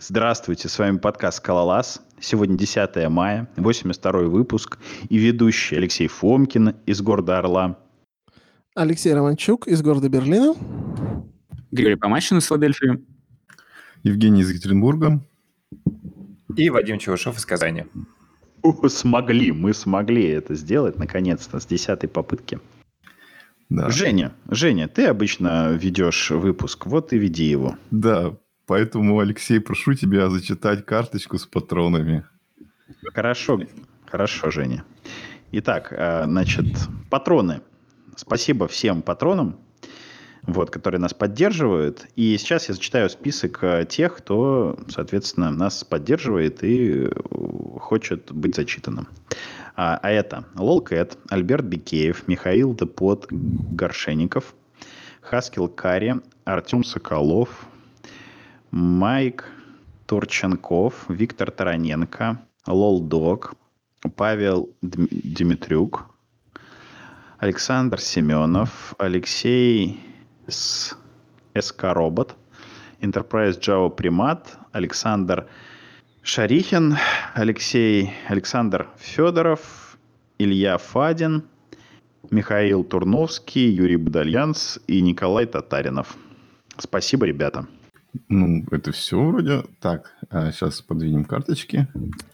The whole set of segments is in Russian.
Здравствуйте, с вами подкаст «Скалолаз». Сегодня 10 мая, 82 выпуск, и ведущий Алексей Фомкин из города Орла. Алексей Романчук из города Берлина. Григорий Помащин из Филадельфии. Евгений из Екатеринбурга. И Вадим Чевышев из Казани. О, смогли, мы смогли это сделать наконец-то с десятой попытки. Да. Женя, Женя, ты обычно ведешь выпуск, вот и веди его. Да, поэтому, Алексей, прошу тебя зачитать карточку с патронами. Хорошо, хорошо, Женя. Итак, а, значит, патроны. Спасибо всем патронам, вот, которые нас поддерживают. И сейчас я зачитаю список э, тех, кто, соответственно, нас поддерживает и э, хочет быть зачитанным. А, а это Лолкэт, Альберт Бикеев, Михаил Депот Горшеников, Хаскил Кари, Артем Соколов, Майк Турченков, Виктор Тараненко, Лолдог, Павел Дмитрюк, Александр Семенов, Алексей с СК Робот, Enterprise Java Примат, Александр Шарихин, Алексей Александр Федоров, Илья Фадин, Михаил Турновский, Юрий Бадальянс и Николай Татаринов. Спасибо, ребята. Ну, это все вроде. Так, а сейчас подвинем карточки.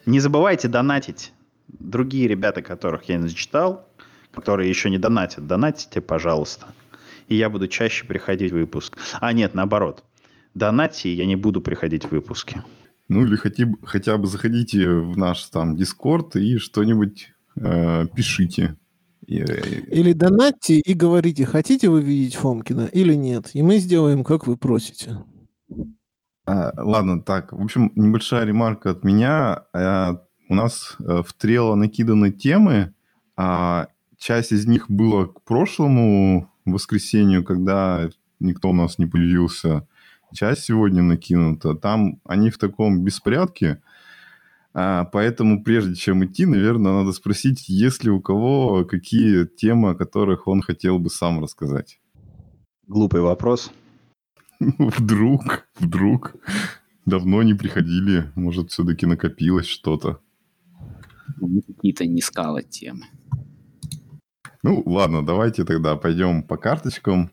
Не забывайте донатить. Другие ребята, которых я не зачитал, которые еще не донатят, донатите, пожалуйста и я буду чаще приходить в выпуск. А нет, наоборот. Донати, я не буду приходить в выпуски. Ну или хотя бы, хотя бы заходите в наш там Дискорд и что-нибудь э, пишите. Или донатьте и говорите, хотите вы видеть Фомкина или нет. И мы сделаем, как вы просите. А, ладно, так. В общем, небольшая ремарка от меня. А, у нас э, в Трело накиданы темы. А часть из них была к прошлому воскресенью, когда никто у нас не появился, часть сегодня накинута. Там они в таком беспорядке, а, поэтому прежде чем идти, наверное, надо спросить, есть ли у кого какие темы, о которых он хотел бы сам рассказать. Глупый вопрос. Вдруг, вдруг. Давно не приходили. Может, все-таки накопилось что-то. Какие-то не скала темы. Ну, ладно, давайте тогда пойдем по карточкам.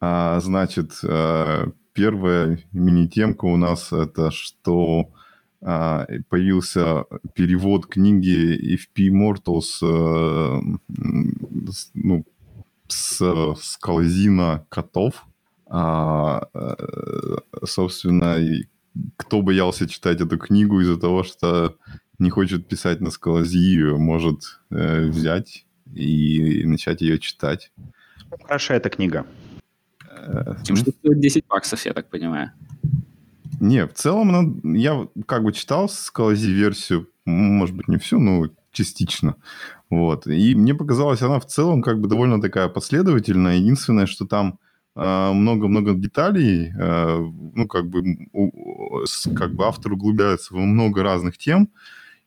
А, значит, а, первая мини-темка у нас это, что а, появился перевод книги FP Immortals а, ну, с скалозина котов. А, собственно, кто боялся читать эту книгу из-за того, что не хочет писать на скалози, может э, взять и начать ее читать. Хороша эта книга. Тем, что стоит 10 баксов, я так понимаю. Не, в целом, ну, я как бы читал Скалази версию, может быть, не всю, но частично. Вот. И мне показалось, она в целом как бы довольно такая последовательная. Единственное, что там много-много деталей, а, ну, как бы, как бы автор углубляется во много разных тем,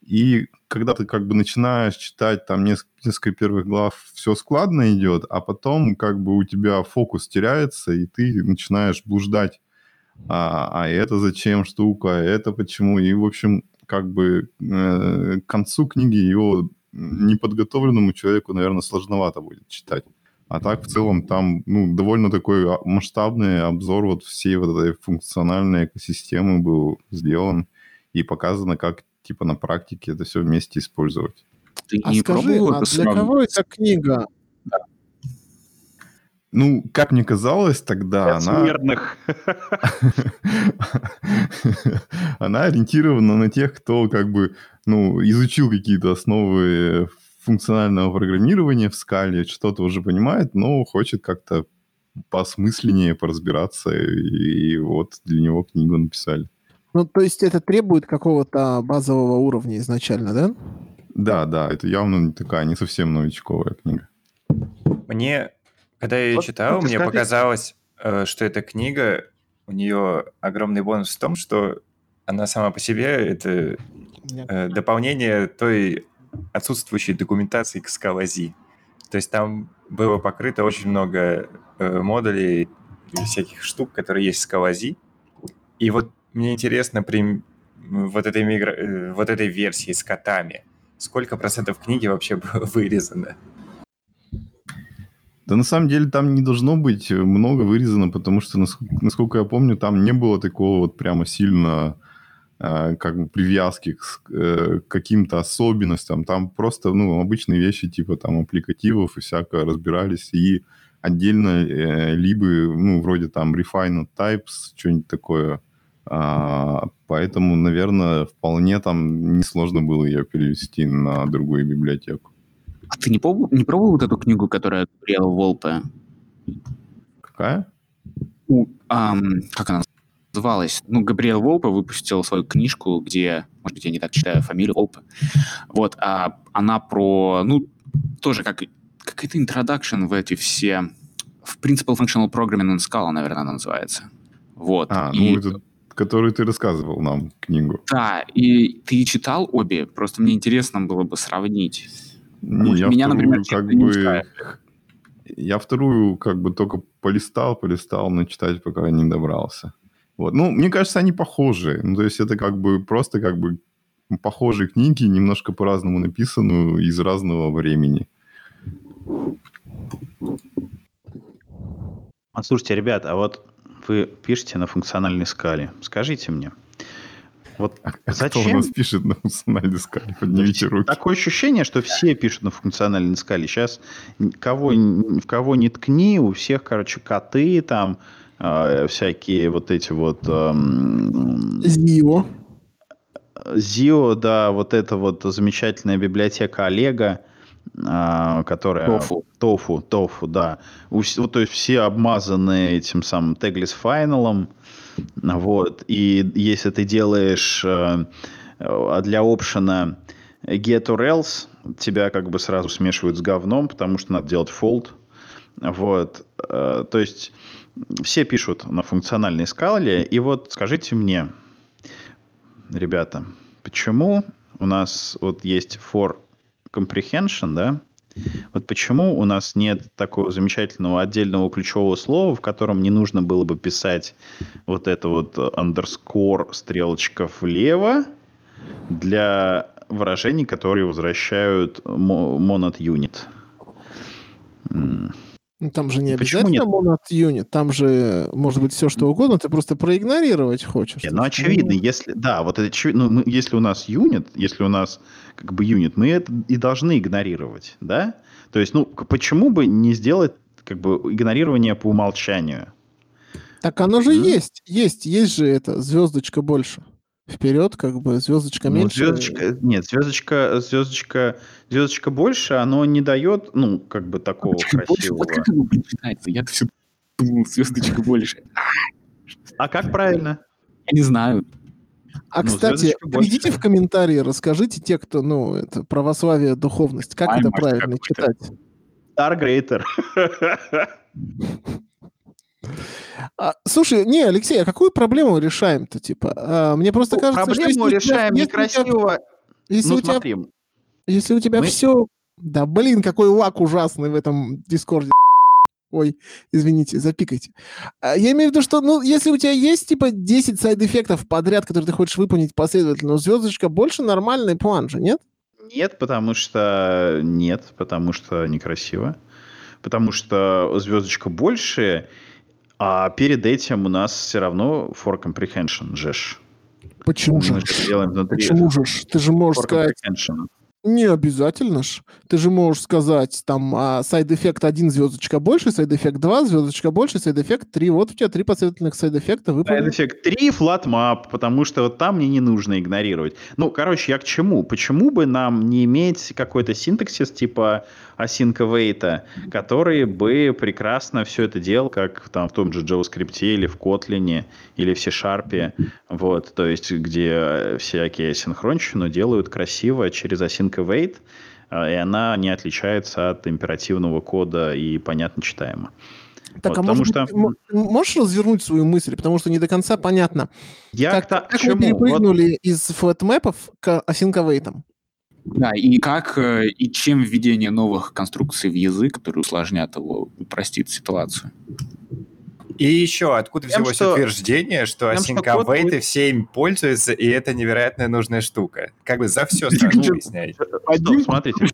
и когда ты как бы начинаешь читать там несколько, несколько первых глав, все складно идет, а потом как бы у тебя фокус теряется, и ты начинаешь блуждать. А, а это зачем штука, а это почему? И, в общем, как бы э, к концу книги его неподготовленному человеку, наверное, сложновато будет читать. А так, в целом, там ну, довольно такой а, масштабный обзор вот всей вот этой функциональной экосистемы был сделан и показано, как типа на практике это все вместе использовать. Ты а не скажи, а для сразу... кого эта книга? Да. Ну, как мне казалось тогда, для она... Смертных. она ориентирована на тех, кто как бы, ну, изучил какие-то основы функционального программирования в скале, что-то уже понимает, но хочет как-то посмысленнее поразбираться, и вот для него книгу написали. Ну, то есть это требует какого-то базового уровня изначально, да? Да, да, это явно не такая, не совсем новичковая книга. Мне, когда я ее вот, читал, мне сказать... показалось, э, что эта книга, у нее огромный бонус в том, что она сама по себе это э, дополнение той отсутствующей документации к скалази. То есть там было покрыто очень много э, модулей всяких штук, которые есть в скалази. И вот мне интересно при вот этой, мигра... Э, вот этой версии с котами. Сколько процентов книги вообще было вырезано? Да на самом деле там не должно быть много вырезано, потому что, насколько я помню, там не было такого вот прямо сильно как бы привязки к, э, к каким-то особенностям. Там просто, ну, обычные вещи типа там аппликативов и всякое разбирались. И отдельно э, либо, ну, вроде там refined types, что-нибудь такое. А, поэтому, наверное, вполне там несложно было ее перевести на другую библиотеку. А ты не пробовал, не пробовал вот эту книгу, которая Габриэла Волпе? Какая? У, ам, как она называлась? Ну, Габриэл Волпе выпустил свою книжку, где, может быть, я не так читаю фамилию Волпе. Вот, а она про, ну, тоже как какой-то introduction в эти все... В Principal Functional Programming in Scala, наверное, она называется. Вот. А, ну, и... это который ты рассказывал нам книгу. Да, и ты читал обе? Просто мне интересно было бы сравнить. Не, я Меня, вторую, например, как бы... Я вторую как бы только полистал, полистал, но читать пока не добрался. Вот. Ну, мне кажется, они похожи. Ну, то есть это как бы просто как бы похожие книги, немножко по-разному написаны, из разного времени. А слушайте, ребят, а вот вы пишете на функциональной скале. Скажите мне, вот а зачем... Кто у нас пишет на функциональной скале? Поднимите руки. Такое ощущение, что все пишут на функциональной скале. Сейчас кого, в кого не ткни, у всех, короче, коты там, всякие вот эти вот... Э, Зио. Зио, да, вот эта вот замечательная библиотека Олега, а, которая... Тофу. Тофу, тофу, да. У, то есть все обмазаны этим самым Tagless Final. Вот. И если ты делаешь э, а для опшена get or else, тебя как бы сразу смешивают с говном, потому что надо делать fold. Вот. Э, то есть все пишут на функциональной скале. И вот скажите мне, ребята, почему у нас вот есть for comprehension, да, вот почему у нас нет такого замечательного отдельного ключевого слова, в котором не нужно было бы писать вот это вот underscore стрелочка влево для выражений, которые возвращают monad unit. Ну, там же не обязательно monad unit, там же может быть все что угодно, ты просто проигнорировать хочешь. Не, ну, очевидно, если, да, вот это очевидно, ну, мы, если у нас юнит, если у нас как бы юнит, мы это и должны игнорировать, да? То есть, ну, почему бы не сделать как бы игнорирование по умолчанию? Так оно же mm-hmm. есть, есть, есть же это, звездочка больше вперед, как бы звездочка ну, меньше. Звездочка, нет, звездочка, звездочка, звездочка больше, оно не дает, ну, как бы такого а красивого. Вот как читается? Я все думал, звездочка больше. А как правильно? Я не знаю. А, ну, кстати, придите в комментарии, расскажите те, кто, ну, это православие, духовность, как Ай, это правильно читать? Star Greater. А, слушай, не, Алексей, а какую проблему решаем-то, типа? А, мне просто ну, кажется, проблему что... Проблему решаем тебя, некрасиво. Если ну, у тебя, смотри. Если у тебя Мы... все... Да, блин, какой лаг ужасный в этом Дискорде. Ой, извините, запикайте. А, я имею в виду, что, ну, если у тебя есть, типа, 10 side-effect ов подряд, которые ты хочешь выполнить последовательно, звездочка больше нормальный план же, нет? Нет, потому что... Нет, потому что некрасиво. Потому что звездочка больше, а перед этим у нас все равно for comprehension же. Почему же? Почему же? Ты же можешь сказать... Не обязательно ж. Ты же можешь сказать, там, а, side-effect 1 звездочка больше, side-effect 2 звездочка больше, side-effect 3. Вот у тебя три последовательных side-effect а выполнены. Side-effect 3 flat map, потому что вот там мне не нужно игнорировать. Ну, короче, я к чему? Почему бы нам не иметь какой-то синтаксис типа async await, который бы прекрасно все это делал, как там в том же JavaScript или в Kotlin или в C-Sharp, вот, то есть где всякие асинхронщину делают красиво через async await, а, и она не отличается от императивного кода и понятно читаемо. Так, вот, а может что... можешь развернуть свою мысль, потому что не до конца понятно. Я как, как мы перепрыгнули вот... из флетмэпов к await? Да, и как э, и чем введение новых конструкций в язык, которые усложнят его, упростит ситуацию? И еще, откуда Тем, взялось что... утверждение, что Async Await будет... все им пользуются, и это невероятная нужная штука? Как бы за все сразу объяснять. Смотрите,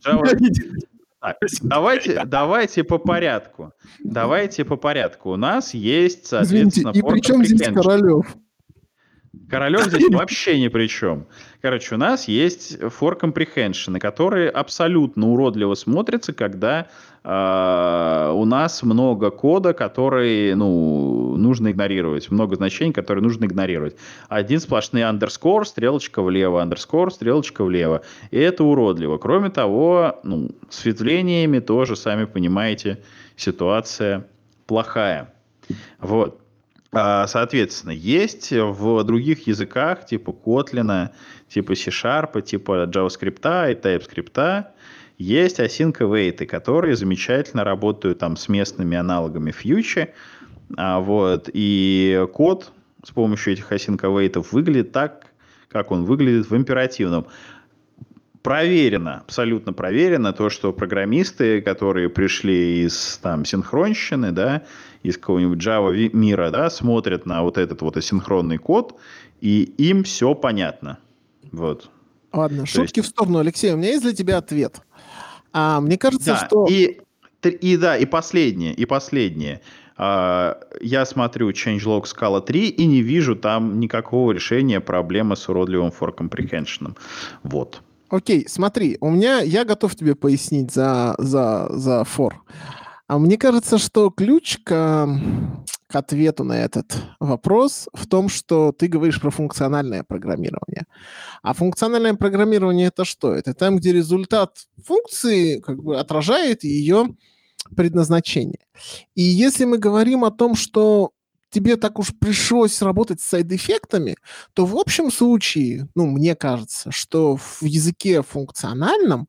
Давайте, давайте по порядку. Давайте по порядку. У нас есть, соответственно, Извините, и при чем здесь Королев? Королев здесь вообще ни при чем. Короче, у нас есть for comprehension, которые абсолютно уродливо смотрятся, когда э, у нас много кода, который ну, нужно игнорировать, много значений, которые нужно игнорировать. Один сплошный underscore, стрелочка влево, underscore, стрелочка влево. И это уродливо. Кроме того, ну, с ветвлениями тоже, сами понимаете, ситуация плохая. Вот. А, соответственно, есть в других языках, типа Kotlin, типа C-Sharp, типа JavaScript и TypeScript, есть async await, которые замечательно работают там с местными аналогами Future. А, вот, и код с помощью этих async await выглядит так, как он выглядит в императивном. Проверено, абсолютно проверено то, что программисты, которые пришли из там синхронщины, да, из какого-нибудь Java мира, да, смотрят на вот этот вот асинхронный код, и им все понятно. Вот. Ладно, То шутки есть... в сторону, Алексей, у меня есть для тебя ответ. А, мне кажется, да, что... И, и да, и последнее, и последнее. А, я смотрю changelog Scala 3 и не вижу там никакого решения проблемы с уродливым for comprehension. Вот. Окей, смотри, у меня, я готов тебе пояснить за, за, за for. А мне кажется, что ключ к, к ответу на этот вопрос в том, что ты говоришь про функциональное программирование. А функциональное программирование это что? Это там, где результат функции как бы отражает ее предназначение. И если мы говорим о том, что тебе так уж пришлось работать с сайд-эффектами, то в общем случае, ну, мне кажется, что в языке функциональном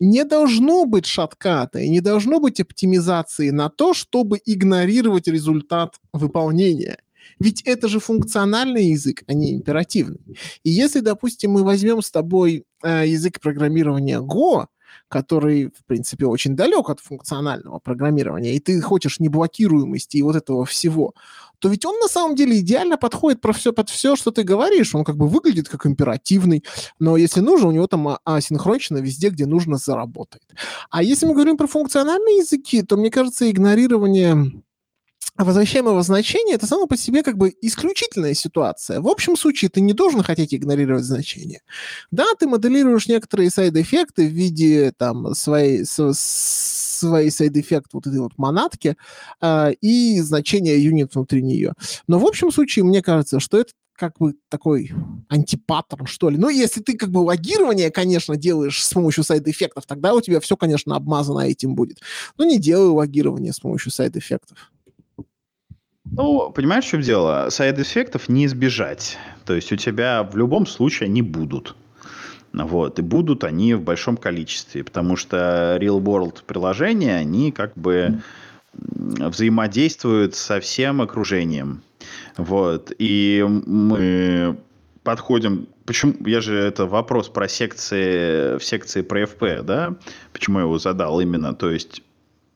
не должно быть шатката и не должно быть оптимизации на то, чтобы игнорировать результат выполнения. Ведь это же функциональный язык, а не императивный. И если, допустим, мы возьмем с тобой э, язык программирования Go, который, в принципе, очень далек от функционального программирования, и ты хочешь неблокируемости и вот этого всего, то ведь он на самом деле идеально подходит про все, под все, что ты говоришь. Он как бы выглядит как императивный, но если нужно, у него там асинхронично везде, где нужно, заработает. А если мы говорим про функциональные языки, то, мне кажется, игнорирование возвращаемого значения это само по себе как бы исключительная ситуация. В общем случае ты не должен хотеть игнорировать значение. Да, ты моделируешь некоторые сайд-эффекты в виде там своей, своей side-effect вот этой вот монадки э, и значение unit внутри нее. Но в общем случае мне кажется, что это как бы такой антипаттерн, что ли. Ну, если ты как бы логирование, конечно, делаешь с помощью side-effect ов, тогда у тебя все, конечно, обмазано этим будет. Но не делай логирование с помощью side-effect ов. Ну, понимаешь, в чем дело? Side-effect ов не избежать. То есть у тебя в любом случае они будут. Вот. И будут они в большом количестве, потому что real-world приложения, они как бы взаимодействуют со всем окружением. Вот. И мы подходим... Почему? Я же это вопрос про секции, в секции про FP, да? Почему я его задал именно? То есть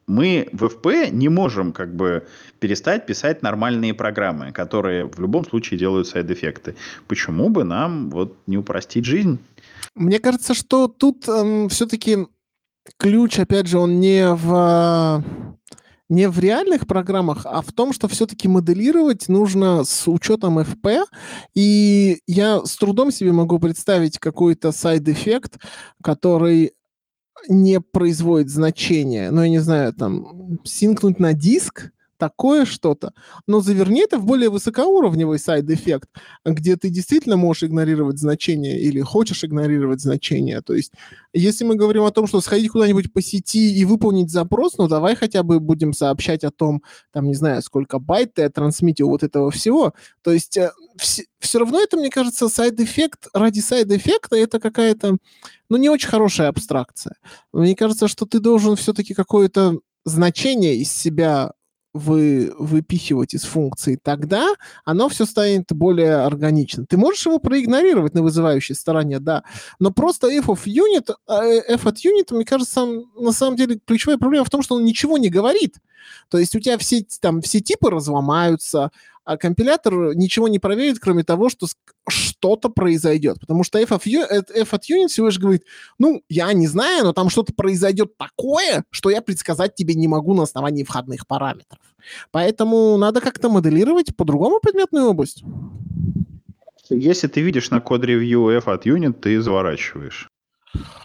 мы в FP не можем как бы перестать писать нормальные программы, которые в любом случае делают сайд-эффекты. Почему бы нам вот не упростить жизнь? Мне кажется, что тут эм, все-таки ключ, опять же, он не в не в реальных программах, а в том, что все-таки моделировать нужно с учетом FP. И я с трудом себе могу представить какой-то side-effect, который не производит значения, ну, я не знаю, там, синкнуть на диск, такое что-то, но заверни это в более высокоуровневый side-effect, где ты действительно можешь игнорировать значение или хочешь игнорировать значение. То есть, если мы говорим о том, что сходить куда-нибудь по сети и выполнить запрос, ну давай хотя бы будем сообщать о том, там, не знаю, сколько байт ты трансмитил вот этого всего. То есть, э, все, все равно это, мне кажется, side-effect ради side-effect а это какая-то, ну, не очень хорошая абстракция. Мне кажется, что ты должен все-таки какое-то значение из себя вы, выпихивать из функции, тогда оно все станет более органичным. Ты можешь его проигнорировать на вызывающей стороне, да, но просто f of unit, а, э, f от unit, мне кажется, на самом деле ключевая проблема в том, что он ничего не говорит. То есть у тебя все, там, все типы разломаются, а компилятор ничего не проверит, кроме того, что что-то произойдет. Потому что F, of, F от Unit всего лишь говорит, ну, я не знаю, но там что-то произойдет такое, что я предсказать тебе не могу на основании входных параметров. Поэтому надо как-то моделировать по-другому предметную область. Если ты видишь на код-ревью F от Unit, ты заворачиваешь.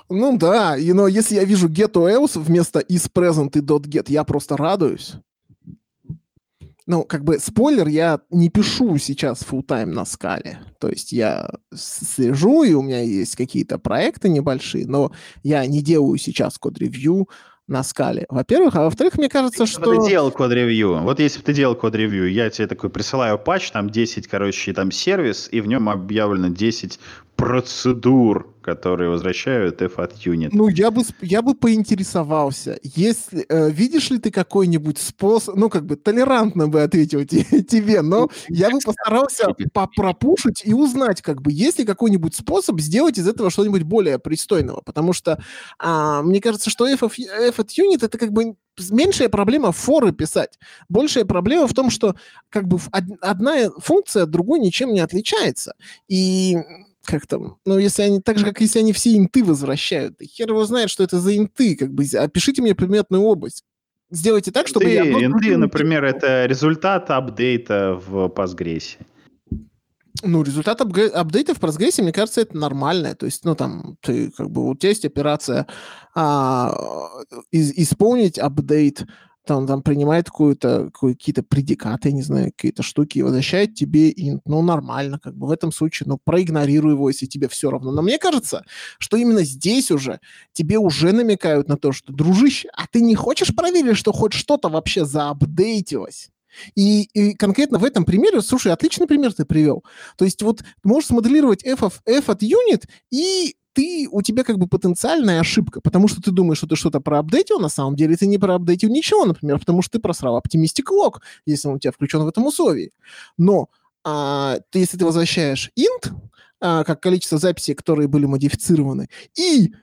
Ну да, и, но если я вижу get to else вместо is present и dot get, я просто радуюсь ну, как бы, спойлер, я не пишу сейчас full time на скале. То есть я слежу, и у меня есть какие-то проекты небольшие, но я не делаю сейчас код-ревью на скале, во-первых. А во-вторых, мне кажется, что... Ты делал код-ревью. Вот если бы ты делал код-ревью, я тебе такой присылаю патч, там 10, короче, там сервис, и в нем объявлено 10 процедур, которые возвращают F от unit. Ну, я бы, я бы поинтересовался, если, э, видишь ли ты какой-нибудь способ, ну, как бы толерантно бы ответил тебе, но ну, я бы постарался пропушить и узнать, как бы, есть ли какой-нибудь способ сделать из этого что-нибудь более пристойного, потому что а, мне кажется, что F, of, F от unit это как бы меньшая проблема форы писать. Большая проблема в том, что как бы одна функция от другой ничем не отличается. И как там, ну, если они, так же, как если они все инты возвращают, хер его знает, что это за инты, как бы, опишите мне предметную область. Сделайте так, чтобы... Инты, я инты например, это результат апдейта в Postgres. Ну, результат апдейта в Postgres, мне кажется, это нормально. То есть, ну, там, ты, как бы, у тебя есть операция а, из, исполнить апдейт, там, там принимает какую-то, какие-то предикаты, не знаю, какие-то штуки и возвращает тебе int. Ну, нормально, как бы в этом случае, ну, проигнорируй его, если тебе все равно. Но мне кажется, что именно здесь уже тебе уже намекают на то, что, дружище, а ты не хочешь проверить, что хоть что-то вообще заапдейтилось? И, и конкретно в этом примере, слушай, отличный пример ты привел. То есть вот можешь смоделировать f, of, f от unit и ты, у тебя как бы потенциальная ошибка, потому что ты думаешь, что ты что-то проапдейтил, на самом деле ты не проапдейтил ничего, например, потому что ты просрал Optimistic Log, если он у тебя включен в этом условии. Но а, ты, если ты возвращаешь int, а, как количество записей, которые были модифицированы, и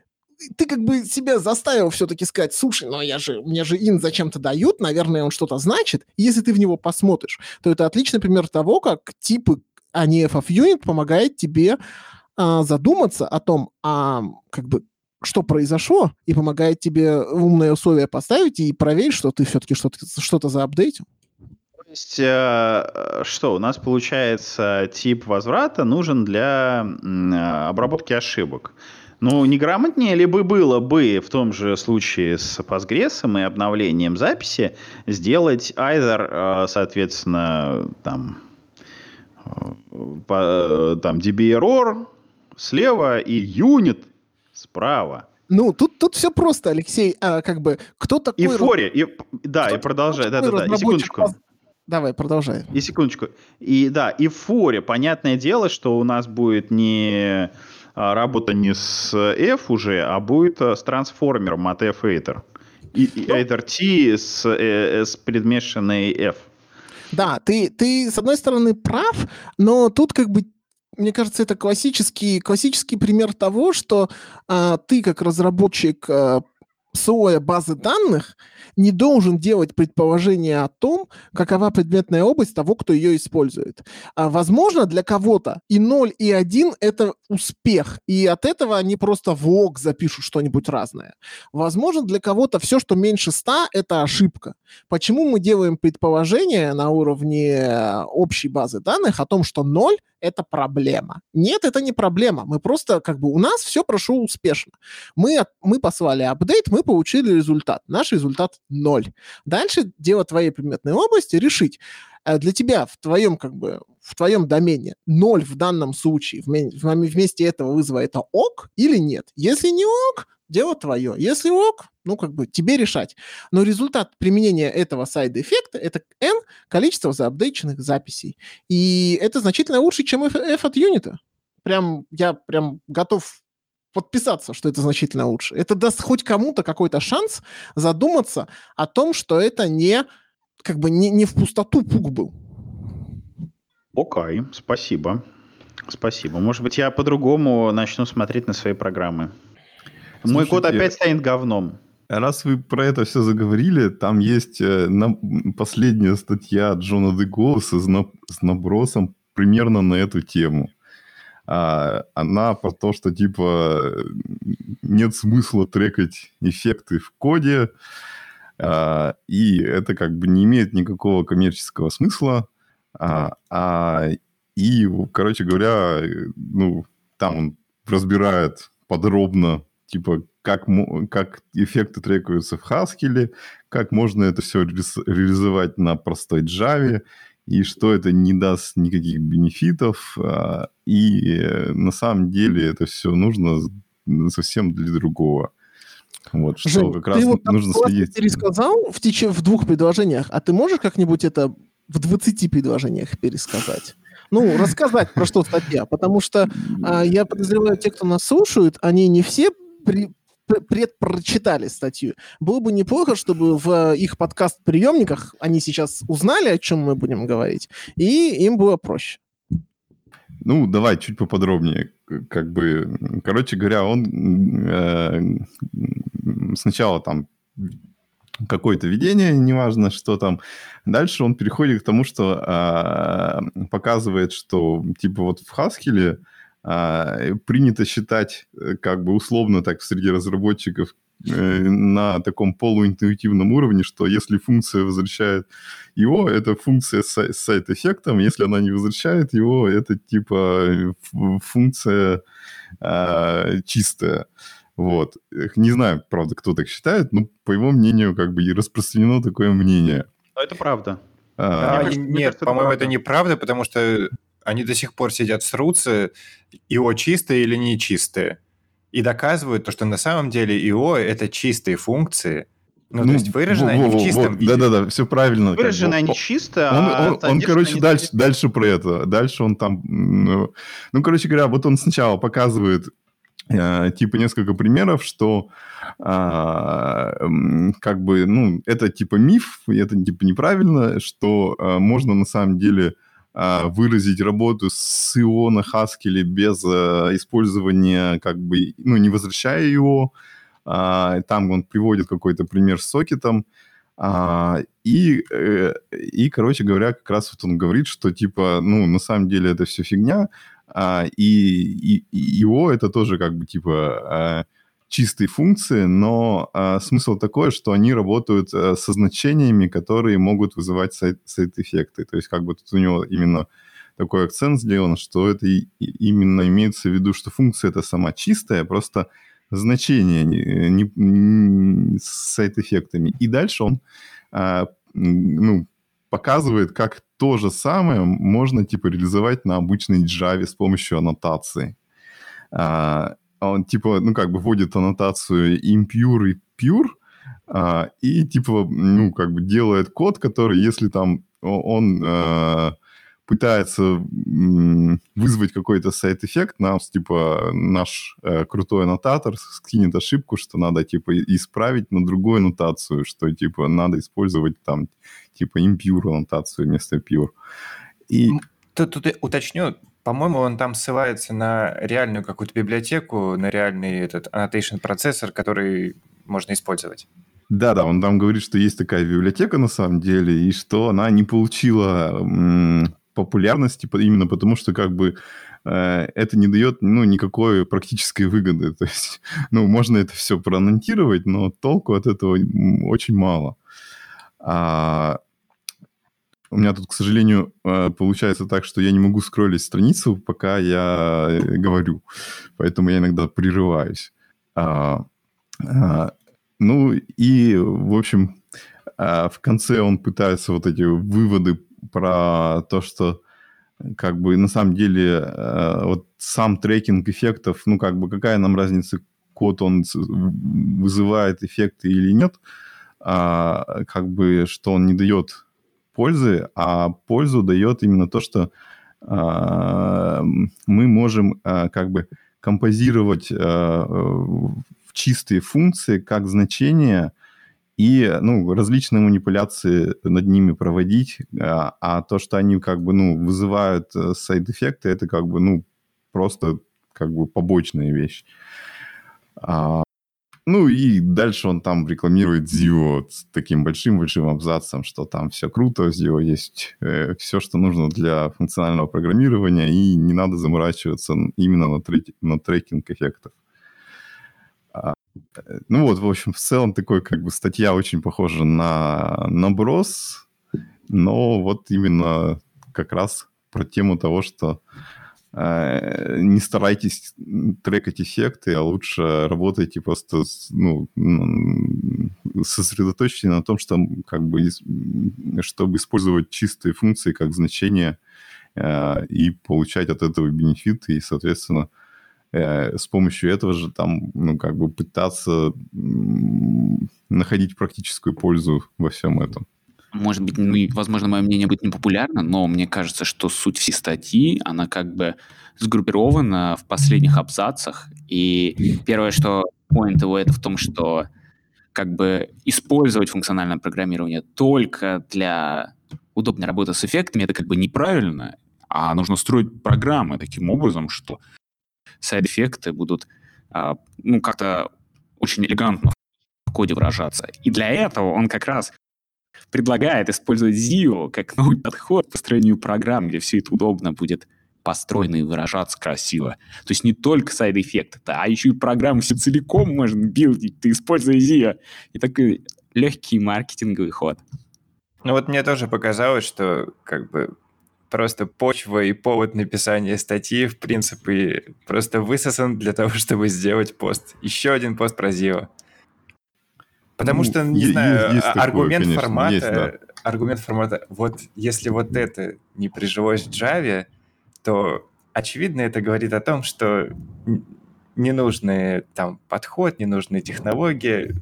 ты как бы себя заставил все-таки сказать, слушай, ну я же, мне же int зачем-то дают, наверное, он что-то значит. И если ты в него посмотришь, то это отличный пример того, как типы, а не f of unit помогает тебе а, задуматься о том, а, как бы, что произошло, и помогает тебе умные условия поставить и проверить, что ты все-таки что-то, что-то заапдейтил. То есть, э, что, у нас получается тип возврата нужен для э, обработки ошибок. Ну, неграмотнее ли бы было бы в том же случае с Postgres и обновлением записи сделать either, э, соответственно, там, по, там DB-error слева и юнит справа. Ну, тут, тут все просто, Алексей. А, как бы, кто такой... И форе, и, да, и продолжай, да-да-да, и секундочку. Давай, продолжай. И секундочку. И да, и в форе, понятное дело, что у нас будет не а, работа не с F уже, а будет а, с трансформером от F Aider. И, и ну, Aider T с, э, с предмешанной F. Да, ты, ты, с одной стороны, прав, но тут как бы мне кажется, это классический, классический пример того, что а, ты как разработчик а, слоя базы данных не должен делать предположение о том, какова предметная область того, кто ее использует. А, возможно, для кого-то и 0, и 1 — это успех, и от этого они просто в лог запишут что-нибудь разное. Возможно, для кого-то все, что меньше 100 — это ошибка. Почему мы делаем предположение на уровне э, общей базы данных о том, что 0 — это проблема. Нет, это не проблема. Мы просто, как бы, у нас все прошло успешно. Мы, мы послали апдейт, мы получили результат. Наш результат ноль. Дальше дело твоей предметной области решить, э, для тебя в твоем, как бы, в твоем домене ноль в данном случае вместе этого вызова это ок или нет. Если не ок, дело твое. Если ок, ну, как бы тебе решать. Но результат применения этого сайд-эффекта — это n количество заапдейченных записей. И это значительно лучше, чем f, f от юнита. Прям, я прям готов подписаться, что это значительно лучше. Это даст хоть кому-то какой-то шанс задуматься о том, что это не как бы не, не в пустоту пук был. Окей, okay, спасибо. Спасибо. Может быть, я по-другому начну смотреть на свои программы. Слушайте, Мой код опять станет говном. Раз вы про это все заговорили, там есть э, последняя статья Джона Деголоса с, на, с набросом примерно на эту тему. А, она про то, что типа нет смысла трекать эффекты в коде, а, и это как бы не имеет никакого коммерческого смысла. А, а, и, короче говоря, ну, там он разбирает подробно, типа, как, как эффекты трекаются в Haskell, как можно это все реализовать на простой Java, и что это не даст никаких бенефитов, а, и э, на самом деле это все нужно совсем для другого. Вот, что Жень, как раз вот нужно следить. пересказал в, теч... в двух предложениях, а ты можешь как-нибудь это в 20 предложениях пересказать? Ну, рассказать, про что статья, потому что а, я подозреваю, те, кто нас слушают, они не все при, предпрочитали статью. Было бы неплохо, чтобы в их подкаст-приемниках они сейчас узнали, о чем мы будем говорить, и им было проще. Ну, давай чуть поподробнее. Как бы, короче говоря, он э, сначала там какое-то видение, неважно, что там. Дальше он переходит к тому, что э, показывает, что типа вот в Haskell э, принято считать, э, как бы условно так среди разработчиков, э, на таком полуинтуитивном уровне, что если функция возвращает его, это функция с сайт-эффектом, если она не возвращает его, это типа функция э, чистая. Вот. Не знаю, правда, кто так считает, но, по его мнению, как бы и распространено такое мнение. Но это правда. А, а, нет, нет по-моему, это неправда, потому что они до сих пор сидят, срутся, ИО чистые или не чистые, и доказывают то, что на самом деле ИО — это чистые функции, ну, ну, то есть выражено во, во, в чистом виде. Да-да-да, все правильно. Выражено не чисто, Он, а, он, он короче, дальше, дальше про это. Дальше он там... Ну, ну, короче говоря, вот он сначала показывает Э, типа несколько примеров, что а, как бы, ну, это типа миф, это типа неправильно, что а, можно на самом деле а, выразить работу с ИО на Haskell без а, использования, как бы, ну, не возвращая его. А, там он приводит какой-то пример с сокетом. А, и, э, и, короче говоря, как раз вот он говорит, что типа, ну, на самом деле это все фигня, а, и, и, и его это тоже как бы типа а, чистые функции, но а, смысл такой, что они работают а, со значениями, которые могут вызывать сайт, сайт-эффекты. То есть как бы тут у него именно такой акцент сделан, что это и, именно имеется в виду, что функция это сама чистая, просто значение не, не, не, с сайт-эффектами. И дальше он а, ну, показывает, как то же самое можно типа реализовать на обычной Java с помощью аннотации. А, он типа, ну как бы вводит аннотацию impure и pure, а, и типа, ну как бы делает код, который, если там он а, пытается вызвать какой-то сайт-эффект, нам, типа, наш э, крутой аннотатор скинет ошибку, что надо, типа, исправить на другую аннотацию, что, типа, надо использовать там, типа, impure аннотацию вместо pure. И... Тут, тут уточню, по-моему, он там ссылается на реальную какую-то библиотеку, на реальный этот annotation процессор, который можно использовать. Да-да, он там говорит, что есть такая библиотека на самом деле, и что она не получила популярности именно потому, что как бы э, это не дает ну, никакой практической выгоды. То есть, ну, можно это все проанонтировать, но толку от этого очень мало. А, у меня тут, к сожалению, э, получается так, что я не могу скроллить страницу, пока я э, говорю. Поэтому я иногда прерываюсь. А, а, ну и, в общем, а, в конце он пытается вот эти выводы про то, что как бы на самом деле э, вот сам трекинг эффектов, ну как бы какая нам разница, код он вызывает эффекты или нет, как бы что он не дает пользы, а пользу дает именно то, что а, мы можем а, как бы композировать а, в чистые функции как значения и ну, различные манипуляции над ними проводить, а, а то, что они как бы ну, вызывают сайд-эффекты, это как бы ну, просто как бы побочная вещь. А, ну и дальше он там рекламирует Zio с таким большим-большим абзацем, что там все круто, Zio есть э, все, что нужно для функционального программирования, и не надо заморачиваться именно на, трек, на трекинг эффектов. А, э, ну вот, в общем, в целом такой как бы статья очень похожа на наброс, но вот именно как раз про тему того, что не старайтесь трекать эффекты, а лучше работайте просто, ну, сосредоточьтесь на том, что как бы, чтобы использовать чистые функции как значение э, и получать от этого бенефиты, и, соответственно, э, с помощью этого же там, ну, как бы пытаться находить практическую пользу во всем этом может быть, ну, возможно, мое мнение будет непопулярно, но мне кажется, что суть всей статьи, она как бы сгруппирована в последних абзацах. И первое, что point его, это в том, что как бы использовать функциональное программирование только для удобной работы с эффектами, это как бы неправильно, а нужно строить программы таким образом, что сайд-эффекты будут а, ну, как-то очень элегантно в коде выражаться. И для этого он как раз предлагает использовать ZIO как новый подход к построению программ, где все это удобно будет построено и выражаться красиво. То есть не только side-effect, а еще и программу все целиком можно билдить, ты используя ZIO. И такой легкий маркетинговый ход. Ну вот мне тоже показалось, что как бы просто почва и повод написания статьи, в принципе, просто высосан для того, чтобы сделать пост. Еще один пост про ZIO. Потому ну, что, не есть, знаю, есть такое, аргумент конечно, формата, есть, да. аргумент формата, вот если вот это не прижилось в Java, то очевидно это говорит о том, что ненужный там подход, ненужные технологии.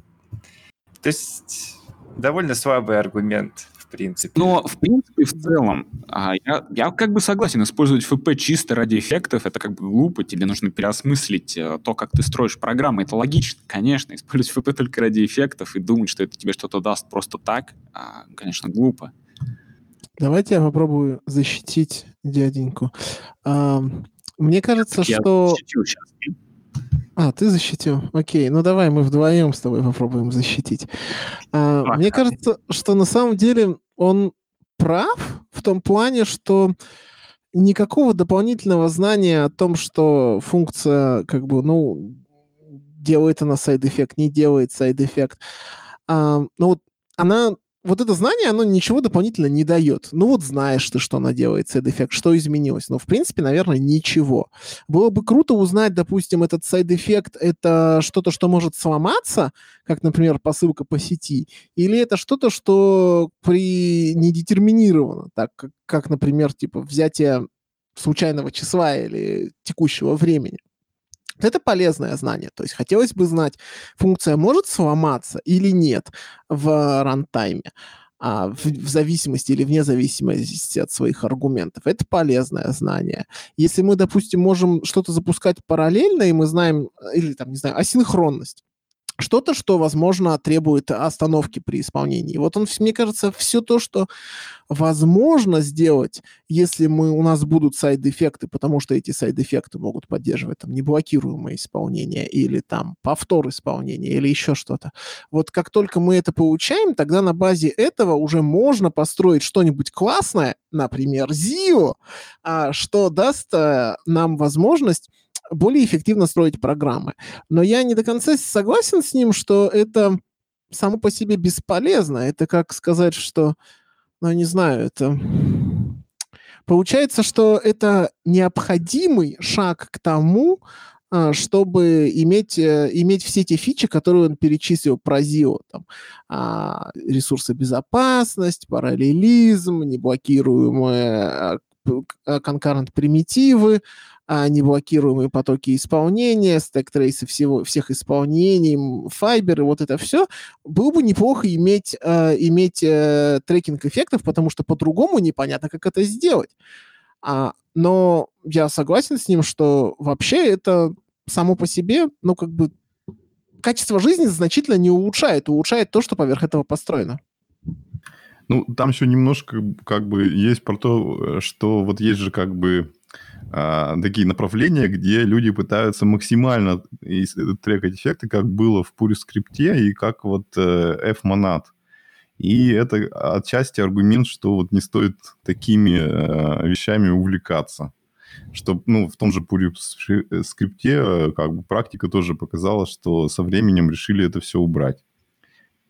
То есть довольно слабый аргумент принципе. Но, в принципе, в целом, а, я, я как бы согласен, использовать ФП чисто ради эффектов, это как бы глупо, тебе нужно переосмыслить э, то, как ты строишь программы. Это логично, конечно, использовать ФП только ради эффектов и думать, что это тебе что-то даст просто так, а, конечно, глупо. Давайте я попробую защитить дяденьку. А, мне кажется, я что... Сейчас. А, ты защитил. Окей, ну давай мы вдвоем с тобой попробуем защитить. А, мне кажется, что на самом деле он прав в том плане, что никакого дополнительного знания о том, что функция как бы, ну, делает она side-effect, не делает side-effect. А, ну вот она вот это знание, оно ничего дополнительно не дает. Ну вот знаешь ты, что она делает, side-effect, что изменилось. Но, в принципе, наверное, ничего. Было бы круто узнать, допустим, этот side-effect, это что-то, что может сломаться, как, например, посылка по сети, или это что-то, что при недетерминировано, так как например, типа взятие случайного числа или текущего времени. Это полезное знание. То есть хотелось бы знать, функция может сломаться или нет в рантайме а, в, в зависимости или вне зависимости от своих аргументов. Это полезное знание. Если мы, допустим, можем что-то запускать параллельно, и мы знаем, или там, не знаю, асинхронность, что-то, что, возможно, требует остановки при исполнении. Вот он, мне кажется, все то, что возможно сделать, если мы, у нас будут сайд-эффекты, потому что эти сайд-эффекты могут поддерживать там неблокируемое исполнение или там повтор исполнения или еще что-то. Вот как только мы это получаем, тогда на базе этого уже можно построить что-нибудь классное, например, Zio, а, что даст а, нам возможность более эффективно строить программы. Но я не до конца согласен с ним, что это само по себе бесполезно. Это как сказать, что, ну, не знаю, это... Получается, что это необходимый шаг к тому, а, чтобы иметь, э, иметь все те фичи, которые он перечислил про ZIO. Там, а, ресурсобезопасность, параллелизм, неблокируемые concurrent примитивы, а, неблокируемые потоки исполнения, stack trace ы всего, всех исполнений, fiber ы, вот это все, было бы неплохо иметь, э, иметь э, трекинг эффектов, потому что по-другому непонятно, как это сделать. А, но я согласен с ним, что вообще это само по себе, ну, как бы качество жизни значительно не улучшает, улучшает то, что поверх этого построено. Ну, там еще немножко как бы есть про то, что вот есть же как бы такие направления, где люди пытаются максимально трекать эффекты, как было в Pure скрипте и как вот э, F-Monad. И это отчасти аргумент, что вот не стоит такими э, вещами увлекаться. Что, ну, в том же Pure скрипте э, как бы практика тоже показала, что со временем решили это все убрать.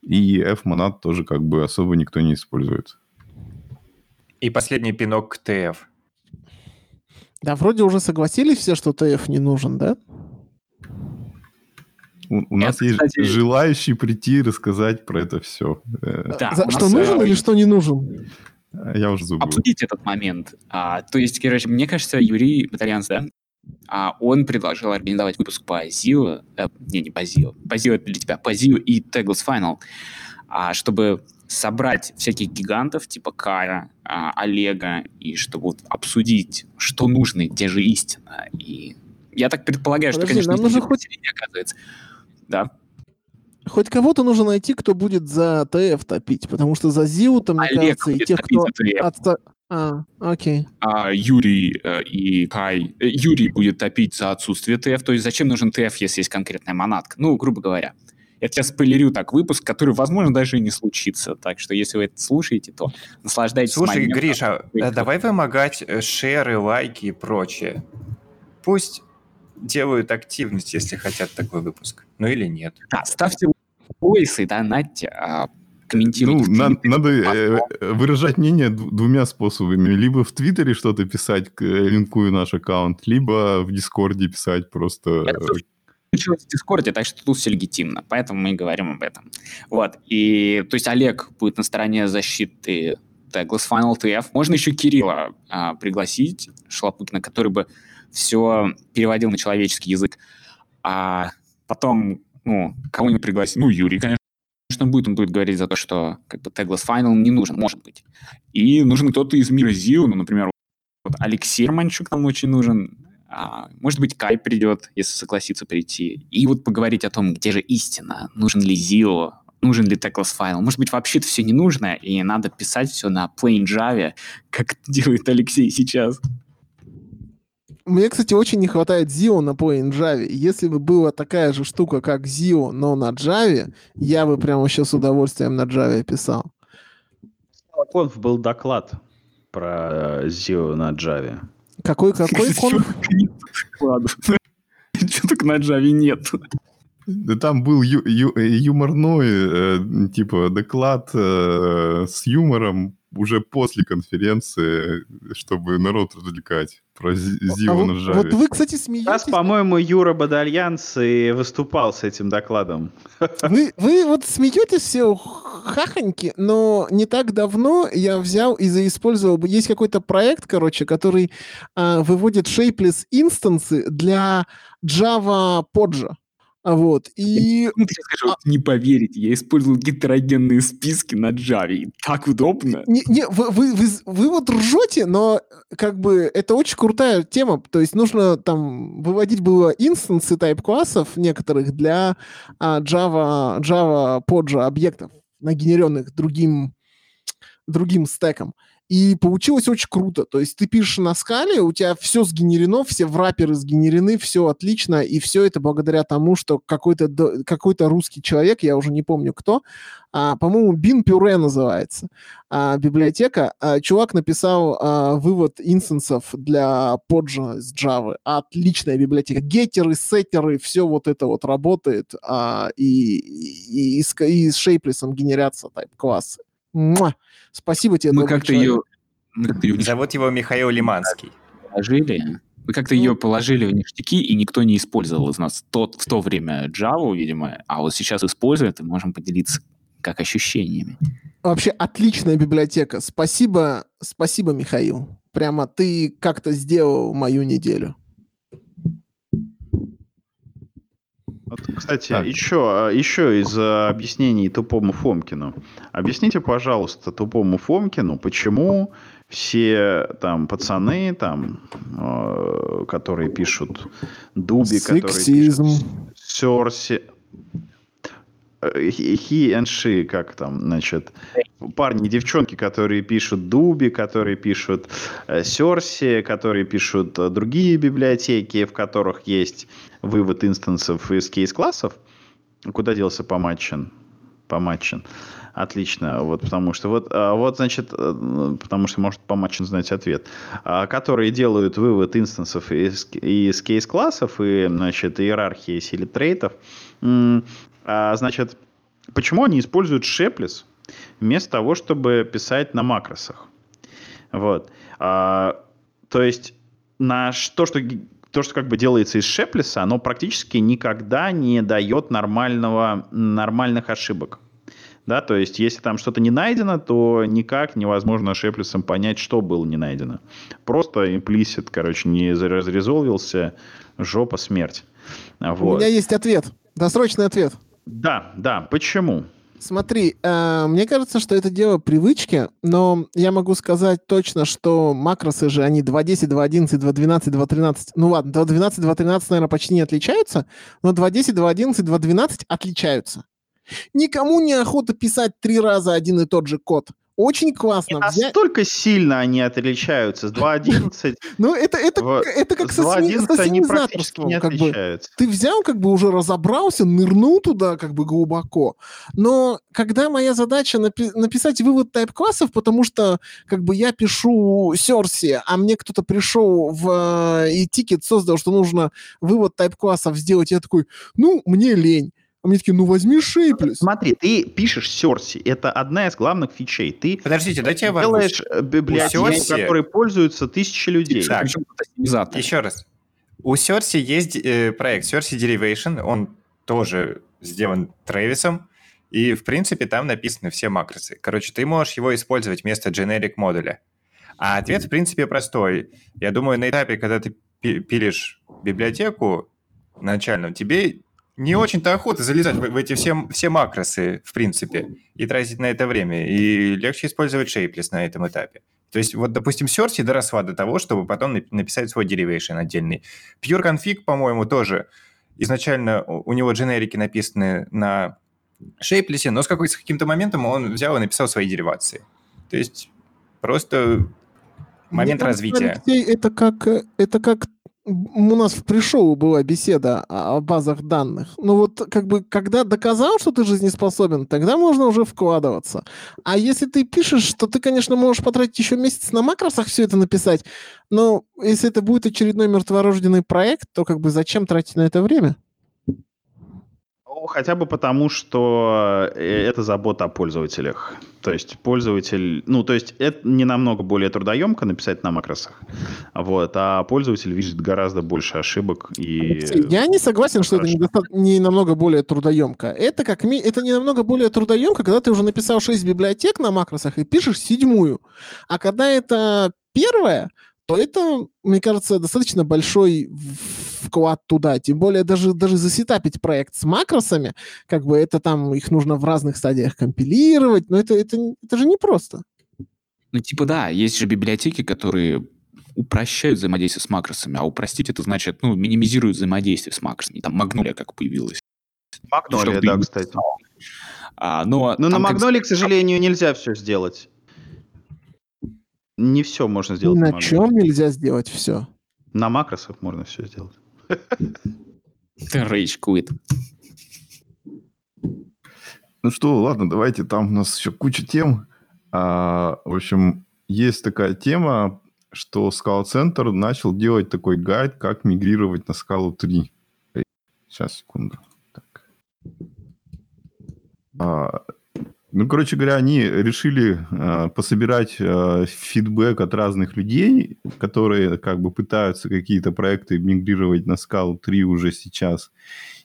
И F-Monad тоже как бы особо никто не использует. И последний пинок к TF. Да, вроде уже согласились все, что TF не нужен, да? У, у нас это, есть кстати... желающий прийти и рассказать про это все. Э, да, За, что нужен э... или что не нужен? Я уже забыл. Обсудить этот момент. А, то есть, короче, мне кажется, Юрий Батальянс, да, а он предложил организовать выпуск по ZIO, э, не, не по ZIO, по это для тебя, по ZIO и Tagless Final, а, чтобы собрать всяких гигантов типа Кара, а, Олега, и чтобы вот обсудить, что нужно, где же истина. И я так предполагаю, Подожди, что, конечно, нам нужно хоть... оказывается. Да. Хоть кого-то нужно найти, кто будет за ТФ топить, потому что за ЗИУ там, мне Олег кажется, и тех, кто... От... А, окей. А Юрий э, и Кай... Э, Юрий будет топить за отсутствие ТФ, то есть зачем нужен ТФ, если есть конкретная монатка? Ну, грубо говоря. Я сейчас спойлерю так выпуск, который, возможно, даже и не случится. Так что, если вы это слушаете, то наслаждайтесь Слушай, моментом. Гриша, а давай вымогать э, шеры, лайки и прочее. Пусть делают активность, если хотят такой выпуск. Ну или нет. Да, ставьте плюсы, донатьте, а комментируйте. Ну, на, надо э, выражать мнение двумя способами. Либо в Твиттере что-то писать, линкуя наш аккаунт, либо в Дискорде писать просто... Это случилось в Дискорде, так что тут все легитимно, поэтому мы говорим об этом. Вот, и, то есть Олег будет на стороне защиты Tagless Final TF. Можно еще Кирилла а, пригласить, Шлапыкина, который бы все переводил на человеческий язык. А потом, ну, кого-нибудь пригласить, ну, Юрий, конечно, будет, он будет говорить за то, что как бы Tagless Final не нужен, может быть. И нужен кто-то из мира Зио, ну, например, вот Алексей Романчук нам очень нужен, может быть, Кай придет, если согласится прийти. И вот поговорить о том, где же истина, нужен ли Zio, нужен ли Tackless файл. Может быть, вообще-то все не нужно, и надо писать все на plain Java, как делает Алексей сейчас. Мне, кстати, очень не хватает Zio на plain Java. Если бы была такая же штука, как Zio, но на Java, я бы прямо вообще с удовольствием на Java писал. Конф был доклад про Zio на Java. Какой, какой конф? Так на Java нет? Да там был ю- ю- юморной, э, типа, доклад э, с юмором уже после конференции, чтобы народ развлекать про Зио а на Java. Вот вы, кстати, смеетесь. Раз, по-моему, Юра Бадальянс и выступал с этим докладом. Вы, вы вот смеетесь все хахоньки, но не так давно я взял и заиспользовал... Есть какой-то проект, короче, который а, выводит shapeless инстансы для Java Podja. Вот, и... Ну, ты скажу, а... не поверите, я использовал гетерогенные списки на Java, так удобно. Не, не вы, вы, вы, вы вот ржете, но как бы это очень крутая тема, то есть нужно там выводить было инстансы тайп-классов некоторых для а, Java, Java Podja объектов, нагенеренных другим, другим стеком. И получилось очень круто. То есть ты пишешь на скале, у тебя все сгенерено, все враперы сгенерены, все отлично, и все это благодаря тому, что какой-то какой русский человек, я уже не помню кто, а, по-моему, Bin Pure называется, а, библиотека. А, чувак написал а, вывод инстансов для Podge с Java. Отличная библиотека. Геттеры, сеттеры, все вот это вот работает, а, и, и, и, с, и с шейплесом генерятся тайп-классы. Муа! Спасибо тебе, Мы как-то ее... Зовут его Михаил Лиманский. Положили. Мы как-то ее положили в ништяки, и никто не использовал из нас тот, в то время Java, видимо, а вот сейчас используют, и можем поделиться как ощущениями. Вообще отличная библиотека. Спасибо, спасибо, Михаил. Прямо ты как-то сделал мою неделю. Вот, кстати, так. еще, еще из объяснений тупому Фомкину. Объясните, пожалуйста, тупому Фомкину, почему все там пацаны, там, э, которые пишут Дуби, Сексизм. которые пишут Сёрси, he and she, как там, значит, парни и девчонки, которые пишут Дуби, которые пишут Серси, которые пишут другие библиотеки, в которых есть вывод инстансов из кейс-классов. Куда делся Поматчин? Поматчин. Отлично, вот потому что вот, а, вот значит, э, потому что может Помачин знать ответ, а, которые делают вывод инстансов из, из кейс-классов и, значит, иерархии силы трейтов, а, значит, почему они используют Шеплис вместо того, чтобы писать на макросах? Вот. То есть на то, что то, что как бы делается из Шеплиса, оно практически никогда не дает нормального, нормальных ошибок. Да, то есть, если там что-то не найдено, то никак невозможно шеплисом понять, что было не найдено. Просто имплисит, короче, не разрезолвился, жопа, смерть. Вот. У меня есть ответ, досрочный ответ. Да, да, почему? Смотри, э, мне кажется, что это дело привычки, но я могу сказать точно, что макросы же, они 2.10, 2.11, 2.12, 2.13, ну ладно, 2.12, 2.13, наверное, почти не отличаются, но 2.10, 2.11, 2.12 отличаются. Никому не охота писать три раза один и тот же код. Очень классно. Не взять... настолько сильно они отличаются. С 2.11... Ну, это, это, это как со, сми... со они практически не как отличаются. Бы. Ты взял, как бы уже разобрался, нырнул туда как бы глубоко. Но когда моя задача напи- написать вывод type-классов, потому что как бы я пишу Circe, а мне кто-то пришел в э, и ticket создал, что нужно вывод type-классов сделать, я такой, ну, мне лень. А мне такие, ну возьми shapeless. Смотри, ты пишешь Circe. Это одна из главных фичей. Ты Подождите, дайте я делаешь библиотеку, которой пользуются тысячи людей. Так, еще раз. У Серси есть э, проект Серси Derivation. Он тоже сделан Трэвисом. И, в принципе, там написаны все макросы. Короче, ты можешь его использовать вместо generic модуля. А ответ, в принципе, простой. Я думаю, на этапе, когда ты пилишь библиотеку начальную, тебе не очень-то охота залезать в, в эти все, все макросы, в принципе, и тратить на это время. И легче использовать Shapeless на этом этапе. То есть, вот, допустим, Серси доросла до того, чтобы потом написать свой derivation отдельный. Pure Config, по-моему, тоже изначально у него дженерики написаны на Shapeless, но с, какой, с каким-то моментом он взял и написал свои деривации. То есть, просто момент Мне развития. Алексей, это как, это как у нас в пришоу была беседа о базах данных. Ну вот как бы, когда доказал, что ты жизнеспособен, тогда можно уже вкладываться. А если ты пишешь, что ты, конечно, можешь потратить еще месяц на макросах все это написать, но если это будет очередной мертворожденный проект, то как бы зачем тратить на это время? Ну, хотя бы потому, что э, это забота о пользователях. То есть пользователь, ну, то есть это не намного более трудоемко написать на макросах, вот, а пользователь видит гораздо больше ошибок и... Я не согласен, что это не, не намного более трудоемко. Это как ми... это не намного более трудоемко, когда ты уже написал 6 библиотек на макросах и пишешь седьмую. А когда это первая, то это, мне кажется, достаточно большой вклад туда. Тем более даже, даже засетапить проект с макросами, как бы это там, их нужно в разных стадиях компилировать, но это, это, это же непросто. Ну, типа, да, есть же библиотеки, которые упрощают взаимодействие с макросами, а упростить это значит, ну, минимизируют взаимодействие с макросами. Там Магнолия как появилась. Магнолия, да, кстати. А, но но на Магнолии, как... к сожалению, нельзя все сделать. Не все можно сделать. на, на чем нельзя сделать все? На макросах можно все сделать. Rage quit. Ну что, ладно, давайте, там у нас еще куча тем. А, в общем, есть такая тема, что Scala Center начал делать такой гайд, как мигрировать на Scala 3. Сейчас, секунду. Так. А, ну, короче говоря, они решили э, пособирать э, фидбэк от разных людей, которые как бы пытаются какие-то проекты мигрировать на Scala 3 уже сейчас.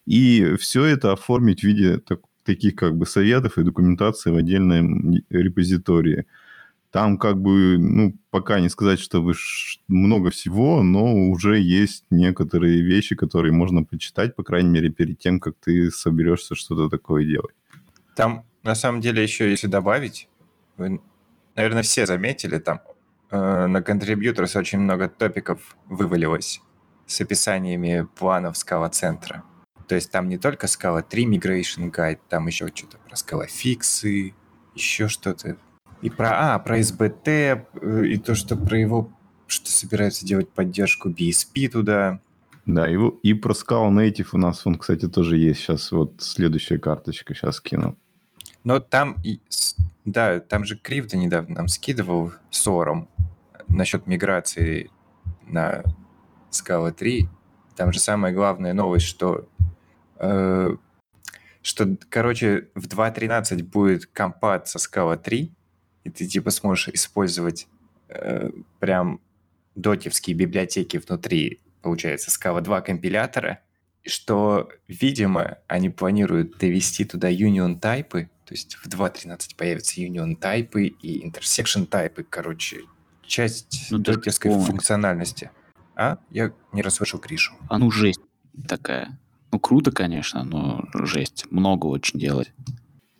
И все это оформить в виде так, таких как бы советов и документации в отдельном репозитории. Там как бы, ну, пока не сказать, что много всего, но уже есть некоторые вещи, которые можно почитать, по крайней мере, перед тем, как ты соберешься что-то такое делать. Там на самом деле, еще если добавить, вы, наверное, все заметили, там э, на Contributors очень много топиков вывалилось с описаниями планов скала-центра. То есть там не только Scala 3 Migration Guide, там еще что-то про Scala фиксы, еще что-то. И про, а, про SBT, э, и то, что про его, что собираются делать поддержку BSP туда. Да, и, и про Scala Native у нас, он, кстати, тоже есть. Сейчас вот следующая карточка, сейчас кину. Но там, да, там же Кривда недавно нам скидывал ссором насчет миграции на Scala 3. Там же самая главная новость, что э, что, короче, в 2.13 будет компат со Scala 3, и ты типа сможешь использовать э, прям дотевские библиотеки внутри, получается, Scala 2 компилятора, что, видимо, они планируют довести туда union тайпы, то есть в 2.13 появятся union тайпы и intersection тайпы, короче, часть ну, дотевской функциональности. А? Я не расслышал Кришу. А ну жесть такая. Ну, круто, конечно, но жесть. Много очень делать.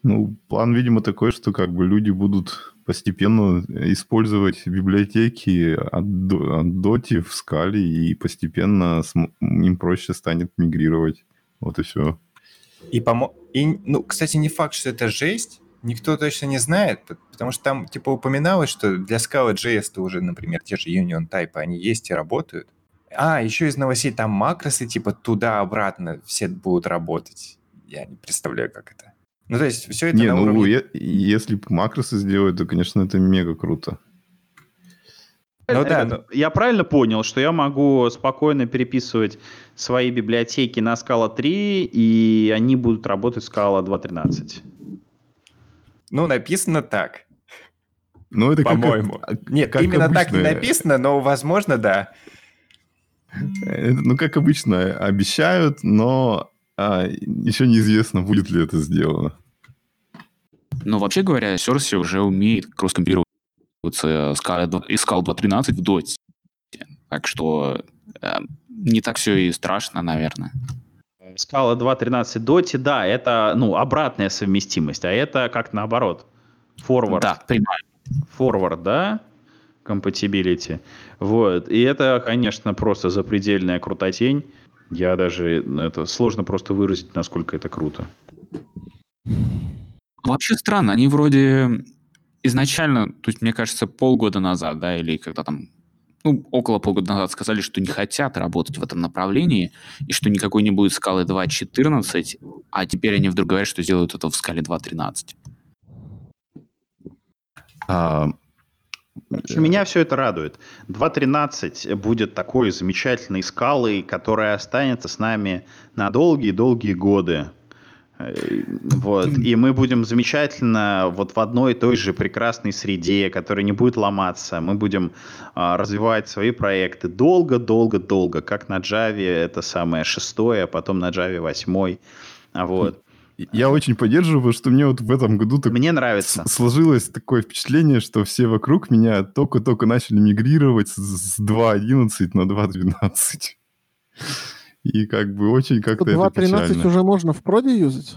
Ну, план, видимо, такой, что как бы люди будут постепенно использовать библиотеки от, от Доти в скале, и постепенно им проще станет мигрировать. Вот и все. И, помо... и, ну, кстати, не факт, что это жесть, никто точно не знает, потому что там, типа, упоминалось, что для Scala JS уже, например, те же Union Type, они есть и работают. А, еще из новостей там макросы, типа, туда-обратно все будут работать. Я не представляю, как это. Ну, то есть, все это не, на ну, уровне... Я, если макросы сделают, то, конечно, это мега круто. Ну да, но... Я правильно понял, что я могу спокойно переписывать свои библиотеки на Scala 3, и они будут работать в Scala 2.13? Ну, написано так. Ну, это По-моему. Как, Нет, как именно обычно. так не написано, но, возможно, да. Ну, как обычно, обещают, но а, еще неизвестно, будет ли это сделано. Ну, вообще говоря, Серси уже умеет кросс-компилироваться Scala 2.13 в Dota. Так что э, не так все и страшно, наверное. Scala 2.13 Dota, да, это ну, обратная совместимость, а это как наоборот. Forward. Да, понимаю. Forward, да? compatibility. Вот. И это, конечно, просто запредельная крутотень. Я даже... Это сложно просто выразить, насколько это круто. Вообще странно. Они вроде изначально, то есть, мне кажется, полгода назад, да, или когда там ну, около полгода назад сказали, что не хотят работать в этом направлении, и что никакой не будет скалы 2.14, а теперь они вдруг говорят, что сделают это в скале 2.13. А, меня все это радует. 2.13 будет такой замечательной скалой, которая останется с нами на долгие-долгие годы. Э, вот. И мы будем замечательно вот в одной и той же прекрасной среде, которая не будет ломаться. Мы будем а, развивать свои проекты долго-долго-долго, как на Java это самое шестое, а потом на Java восьмой. Вот. Я очень поддерживаю, что мне вот в этом году так мне нравится. сложилось такое впечатление, что все вокруг меня только-только начали мигрировать с 2.11 на 2.12. И как бы очень как-то 2.13 уже можно в проде юзать?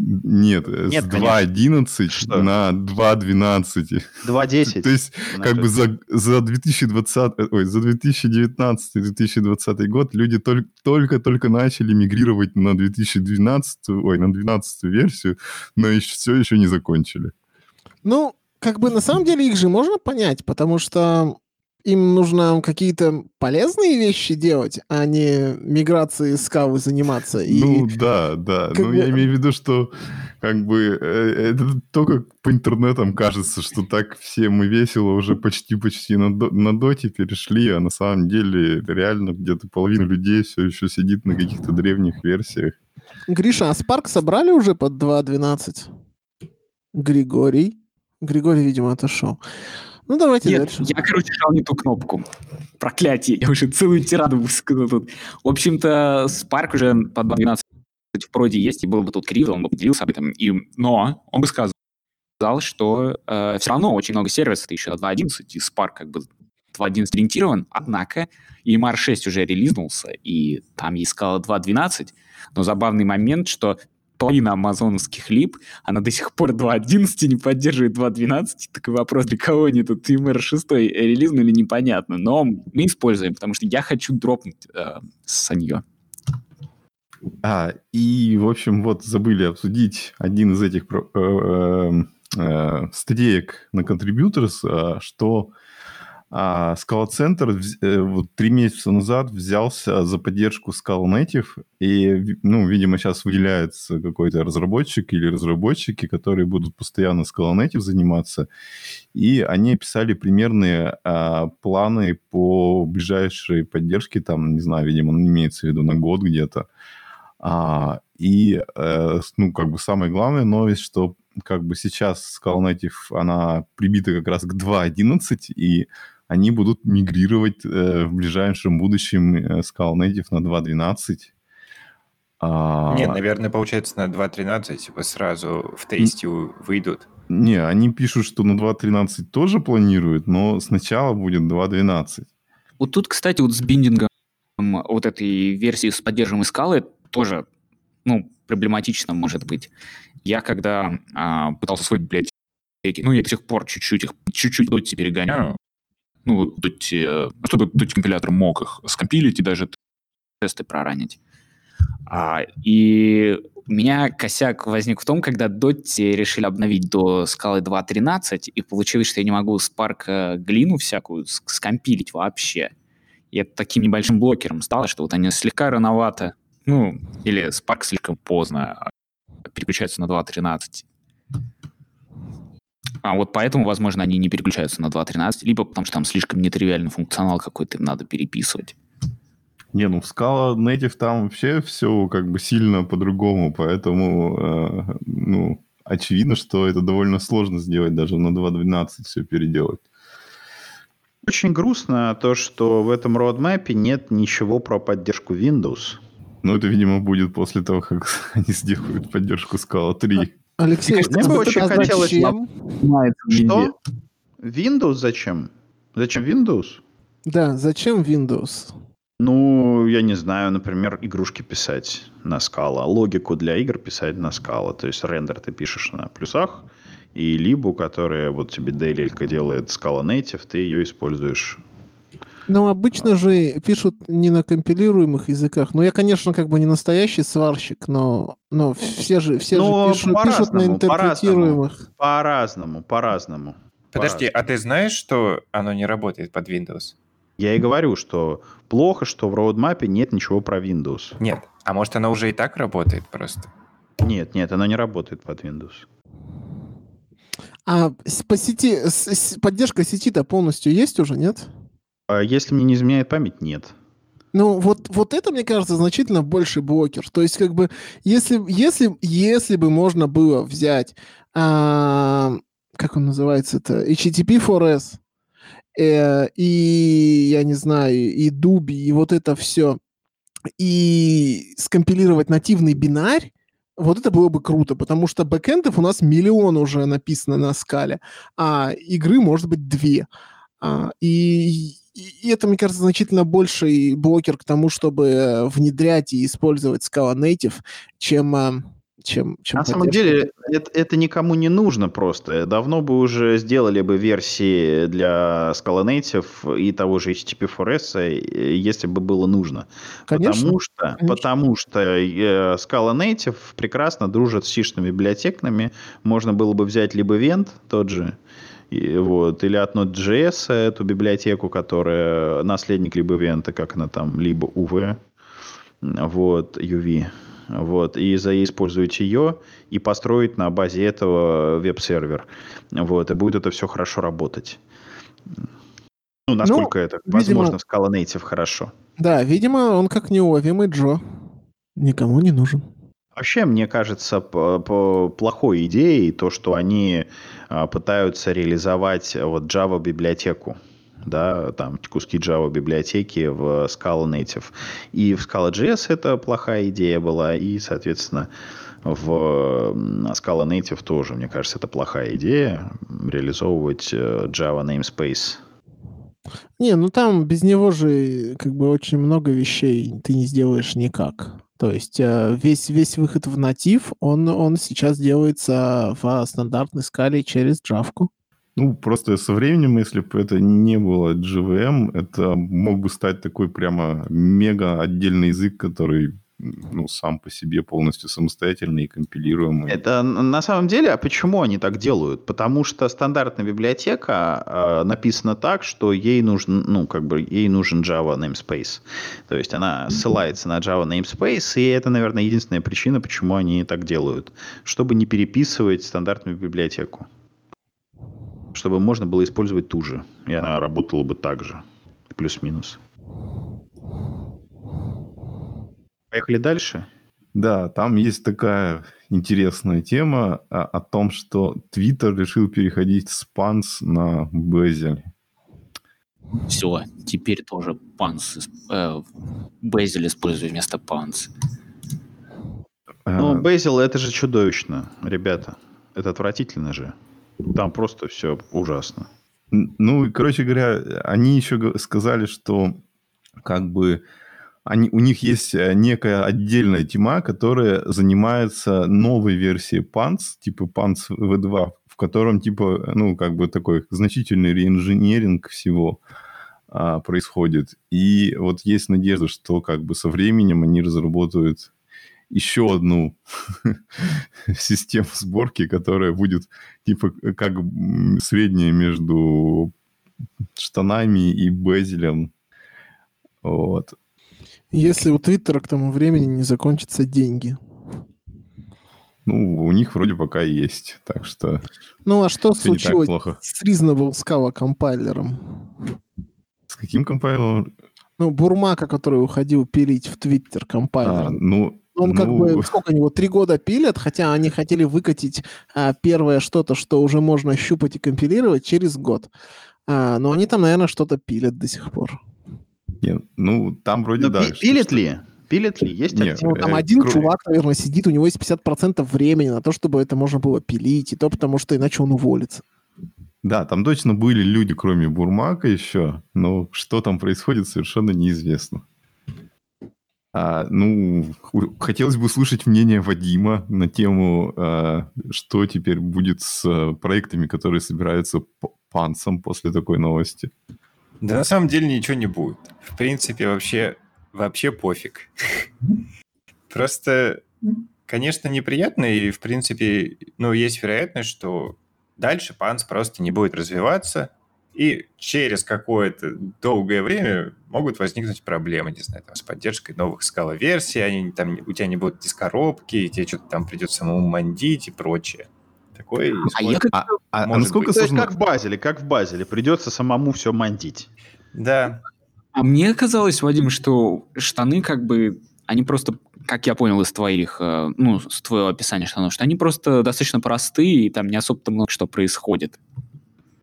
Нет, Нет с 2.11 на 2.12. 2.10. То есть, как бы за, за 2020, ой, за 2019-2020 год люди только-только начали мигрировать на 2012, ой, на 12 версию, но еще, все еще не закончили. Ну, как бы на самом деле их же можно понять, потому что им нужно какие-то полезные вещи делать, а не миграцией скавы заниматься. И ну да, да. Ну бы... я имею в виду, что как бы э, это только по интернетам кажется, что так все мы весело уже почти-почти на, на доте перешли, а на самом деле реально где-то половина людей все еще сидит на каких-то древних версиях. Гриша, а Spark собрали уже под 2.12? Григорий? Григорий, видимо, отошел. Ну, давайте Нет, дальше. я, короче, жал не ту кнопку. Проклятие, я уже целую тираду высказал тут. В общем-то, Spark уже по 2.12 в проде есть, и был бы тут криво, он бы поделился об этом. И, но он бы сказал, что э, все равно очень много сервисов еще на 2.11, и Spark как бы 2.11 ориентирован, однако EMR 6 уже релизнулся, и там есть скала 2.12, но забавный момент, что половина амазоновских лип, она до сих пор 2.11 не поддерживает 2.12. Такой вопрос, для кого они тут MR6 релизнули, непонятно. Но мы используем, потому что я хочу дропнуть э, нее. А, и, в общем, вот забыли обсудить один из этих э, э, э, статеек на Contributors, а, что а Scala Center э, вот три месяца назад взялся за поддержку Scala Native, и, ну, видимо, сейчас выделяется какой-то разработчик или разработчики, которые будут постоянно Scala Native заниматься, и они описали примерные а, планы по ближайшей поддержке, там, не знаю, видимо, он имеется в виду на год где-то. А, и, э, ну, как бы самая главная новость, что как бы сейчас Scala Native, она прибита как раз к 2.11, и они будут мигрировать э, в ближайшем будущем э, Scala Native на 2.12. А... Нет, наверное, получается на 2.13 типа сразу в тесте выйдут. Не, они пишут, что на 2.13 тоже планируют, но сначала будет 2.12. Вот тут, кстати, вот с биндингом вот этой версии с поддерживаемой скалы тоже, ну, проблематично может быть. Я когда а, пытался свой библиотеки, ну, я до сих пор чуть-чуть их, чуть-чуть доти перегоняю, ну, э, чтобы Dot компилятор мог их скомпилить и даже тесты проранить. А, и у меня косяк возник в том, когда Дотти решили обновить до скалы 2.13, и получилось, что я не могу Spark э, глину всякую скомпилить вообще. И это таким небольшим блокером стало, что вот они слегка рановато, ну, или Spark слишком поздно а, переключаются на 2.13. А вот поэтому, возможно, они не переключаются на 2.13, либо потому что там слишком нетривиальный функционал какой-то им надо переписывать. Не, ну в Scala Native там вообще все как бы сильно по-другому, поэтому, э, ну, очевидно, что это довольно сложно сделать, даже на 2.12 все переделать. Очень грустно то, что в этом роадмапе нет ничего про поддержку Windows. Ну, это, видимо, будет после того, как они сделают поддержку Scala 3. Алексей, мне бы очень хотелось... Что? Windows зачем? Зачем Windows? Да, зачем Windows? Ну, я не знаю, например, игрушки писать на скала, логику для игр писать на скала. То есть рендер ты пишешь на плюсах, и либо, которая вот тебе DLL делает Scala Native, ты ее используешь ну, обычно же пишут не на компилируемых языках. Ну, я, конечно, как бы не настоящий сварщик, но, но все же, все но же пишут, пишут на интерпретируемых. По-разному, по-разному. Подожди, по а ты знаешь, что оно не работает под Windows? Я и говорю, что плохо, что в роудмапе нет ничего про Windows. Нет, а может оно уже и так работает просто? Нет, нет, оно не работает под Windows. А по сети, поддержка сети-то полностью есть уже, нет? А если мне не изменяет память, нет. Ну, вот, вот это, мне кажется, значительно больше блокер. То есть, как бы, если, если, если бы можно было взять, а, как он называется это, HTTP4S, э, и, я не знаю, и Дуби, и вот это все, и скомпилировать нативный бинарь, вот это было бы круто, потому что бэкэндов у нас миллион уже написано на скале, а игры, может быть, две. А, и и это, мне кажется, значительно больший блокер к тому, чтобы внедрять и использовать Scala Native, чем, а, чем, чем На самом деле это, это никому не нужно просто. Давно бы уже сделали бы версии для Scala Native и того же HTTP4S, если бы было нужно. Конечно. Потому что, Конечно. потому что э, Scala Native прекрасно дружит с сишными библиотеками. Можно было бы взять либо Vent, тот же, и, вот, или от Node.js, эту библиотеку, которая наследник либо Vent, как она там, либо UV, вот, UV, вот, и заиспользовать ее и построить на базе этого веб-сервер, вот, и будет это все хорошо работать. Ну, насколько ну, это возможно видимо, в Scala Native хорошо. Да, видимо, он как неуловимый Джо. Никому не нужен. Вообще, мне кажется, плохой идеей то, что они а, пытаются реализовать вот Java библиотеку да, там куски Java библиотеки в Scala Native. И в Scala JS это плохая идея была, и, соответственно, в Scala Native тоже, мне кажется, это плохая идея реализовывать э, Java namespace. Не, ну там без него же как бы очень много вещей ты не сделаешь никак. То есть э, весь, весь выход в натив, он, он сейчас делается в стандартной скале через джавку. Ну, просто со временем, если бы это не было GVM, это мог бы стать такой прямо мега отдельный язык, который ну, сам по себе полностью самостоятельный и компилируемый. Это на самом деле, а почему они так делают? Потому что стандартная библиотека э, написана так, что ей нужен, ну, как бы, ей нужен Java namespace. То есть она ссылается на Java namespace, и это, наверное, единственная причина, почему они так делают. Чтобы не переписывать стандартную библиотеку. Чтобы можно было использовать ту же, и она работала бы так же, плюс-минус. Поехали дальше. Да, там есть такая интересная тема о, о том, что Twitter решил переходить с Pans на Bezel. Все, теперь тоже Pans, э, Bezel использую вместо Pans. Ну, Bezel это же чудовищно, ребята. Это отвратительно же. Там просто все ужасно. Ну, короче говоря, они еще сказали, что как бы они, у них есть э, некая отдельная тема, которая занимается новой версией Pants, типа Pants V2, в котором типа, ну, как бы такой значительный реинженеринг всего а, происходит. И вот есть надежда, что как бы со временем они разработают еще одну систему сборки, которая будет типа как средняя между штанами и безелем. Вот. Если у Твиттера к тому времени не закончатся деньги. Ну, у них вроде пока есть, так что... Ну, а что случилось с Reasonable Scala компайлером? С каким компайлером? Ну, Бурмака, который уходил пилить в Твиттер компайлер. А, ну, он как ну... бы, сколько они его, три года пилят, хотя они хотели выкатить а, первое что-то, что уже можно щупать и компилировать через год. А, но они там, наверное, что-то пилят до сих пор. Нет, ну, там вроде Но да. Пилит ли? Пилит ли? Есть Нет, ну, Там э, один кроме... чувак, наверное, сидит, у него есть 50% времени на то, чтобы это можно было пилить, и то потому что иначе он уволится. Да, там точно были люди, кроме Бурмака еще, но что там происходит, совершенно неизвестно. А, ну, хотелось бы услышать мнение Вадима на тему, а, что теперь будет с а, проектами, которые собираются панцем после такой новости. Да на самом деле ничего не будет. В принципе, вообще, вообще пофиг. Просто, конечно, неприятно, и, в принципе, ну, есть вероятность, что дальше панс просто не будет развиваться, и через какое-то долгое время могут возникнуть проблемы, не знаю, там, с поддержкой новых скала-версий, они, там, у тебя не будут дискоробки, тебе что-то там придется самому мандить и прочее. Такое а, я, а, а, а насколько сложно? Как в Базеле, как в Базеле. Придется самому все мандить. Да. А мне казалось, Вадим, что штаны как бы, они просто, как я понял из твоих, э, ну, с твоего описания штанов, что они просто достаточно простые, и там не особо много что происходит.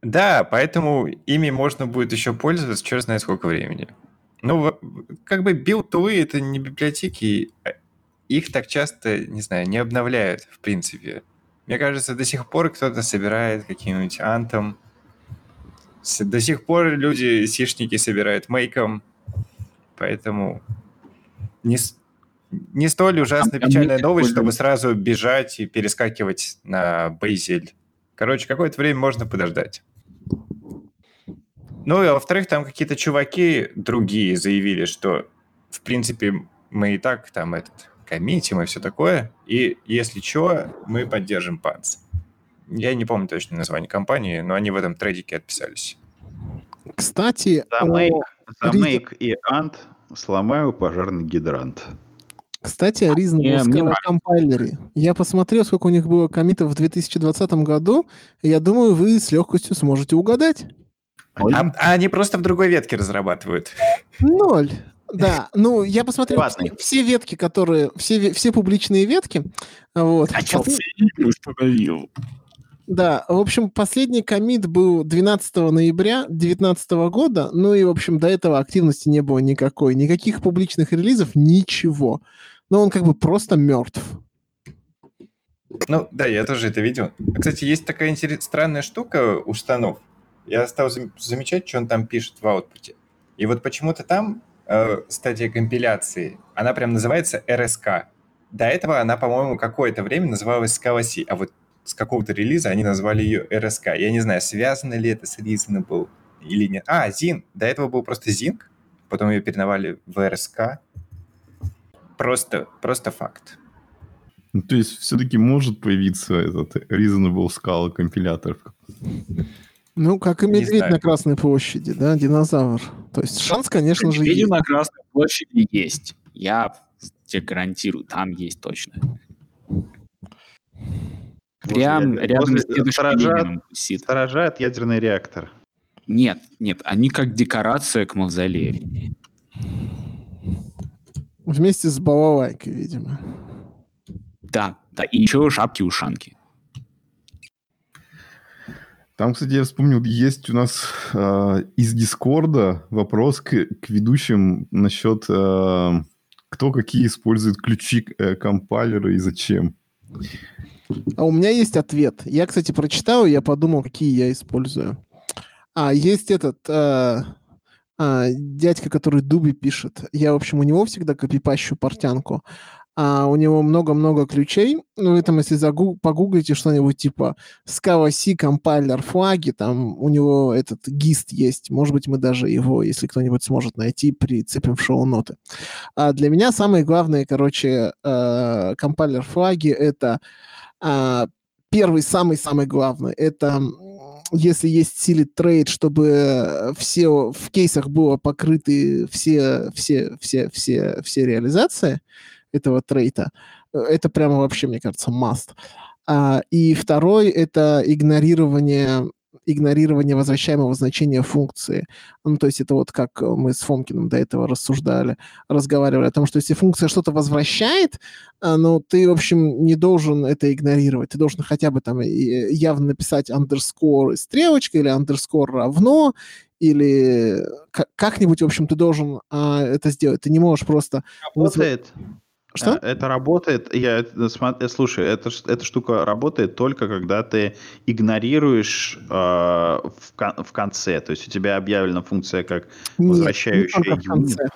Да, поэтому ими можно будет еще пользоваться черт знает сколько времени. Ну, как бы build tool ы — это не библиотеки, а их так часто, не знаю, не обновляют, в принципе. Мне кажется, до сих пор кто-то собирает каким-нибудь Ant ом. До сих пор люди, сишники, собирают мейком. Поэтому не, не столь ужасно печальная новость, чтобы сразу бежать и перескакивать на Бейзель. Короче, какое-то время можно подождать. Ну и во-вторых, там какие-то чуваки другие заявили, что в принципе мы и так там этот коммитим и все такое. И если что, мы поддержим панц. Я не помню точно название компании, но они в этом трейдике отписались. Кстати, за Make, за Make и Ant сломаю пожарный гидрант. Кстати, о Reasonable компайлере. Я посмотрел, сколько у них было комитов в 2020 году, и я думаю, вы с легкостью сможете угадать. А, а они просто в другой ветке разрабатывают. Ноль. Да, ну я посмотрел все, все ветки, которые, все, все публичные ветки. Вот. А что установил? Да, в общем, последний комит был 12 ноября 2019 года, ну и, в общем, до этого активности не было никакой, никаких публичных релизов, ничего. Но он как бы просто мертв. Ну, да, я тоже это видел. Кстати, есть такая интерес... странная штука у штанов. Я стал замечать, что он там пишет в аутпуте. И вот почему-то там э, стадия компиляции, она прям называется RSK. До этого она, по-моему, какое-то время называлась Scala а вот с какого-то релиза они назвали ее RSK. Я не знаю, связано ли это с Reasonable или нет. А, Zing. До этого был просто Zing, потом ее переновали в RSK. просто, просто факт. Ну, то есть все-таки может появиться этот Reasonable Scala компилятор. Ну, как и медведь на Красной площади, да, динозавр. То есть шанс, конечно же, есть. на Красной площади есть. Я тебе гарантирую, там есть точно. Прям рядом с дедушкой Сторожат ядерный реактор. Нет, нет, они как декорация к мавзолею. Вместе с балалайкой, видимо. Да, да, и еще шапки-ушанки. Там, кстати, я вспомнил, есть у нас э, из Дискорда вопрос к, к ведущим насчет, э, кто какие использует ключи э, компайлера и зачем. А у меня есть ответ. Я, кстати, прочитал, я подумал, какие я использую. А, есть этот э, э, дядька, который Дуби пишет. Я, в общем, у него всегда копипащу портянку а у него много-много ключей. Ну, вы там, если загу- погуглите что-нибудь типа Scala C компайлер флаги, там у него этот гист есть. Может быть, мы даже его, если кто-нибудь сможет найти, прицепим в шоу-ноты. А для меня самые главные, короче, э, компайлер флаги — это э, первый, самый-самый главный. Это если есть силит трейд, чтобы все в кейсах было покрыты все, все, все, все, все реализации — этого трейта. Э, это прямо вообще, мне кажется, must. А, и второй — это игнорирование игнорирование возвращаемого значения функции. Ну, то есть это вот как мы с Фомкиным до этого рассуждали, разговаривали о том, что если функция что-то возвращает, а, ну, ты, в общем, не должен это игнорировать. Ты должен хотя бы там явно написать underscore стрелочка или underscore равно, или как-нибудь, в общем, ты должен а, это сделать. Ты не можешь просто... Работает. Что? Э, это работает, я, э, слушай, это, эта штука работает только когда ты игнорируешь э, в, в конце. То есть у тебя объявлена функция как возвращающая Нет, не только в конце.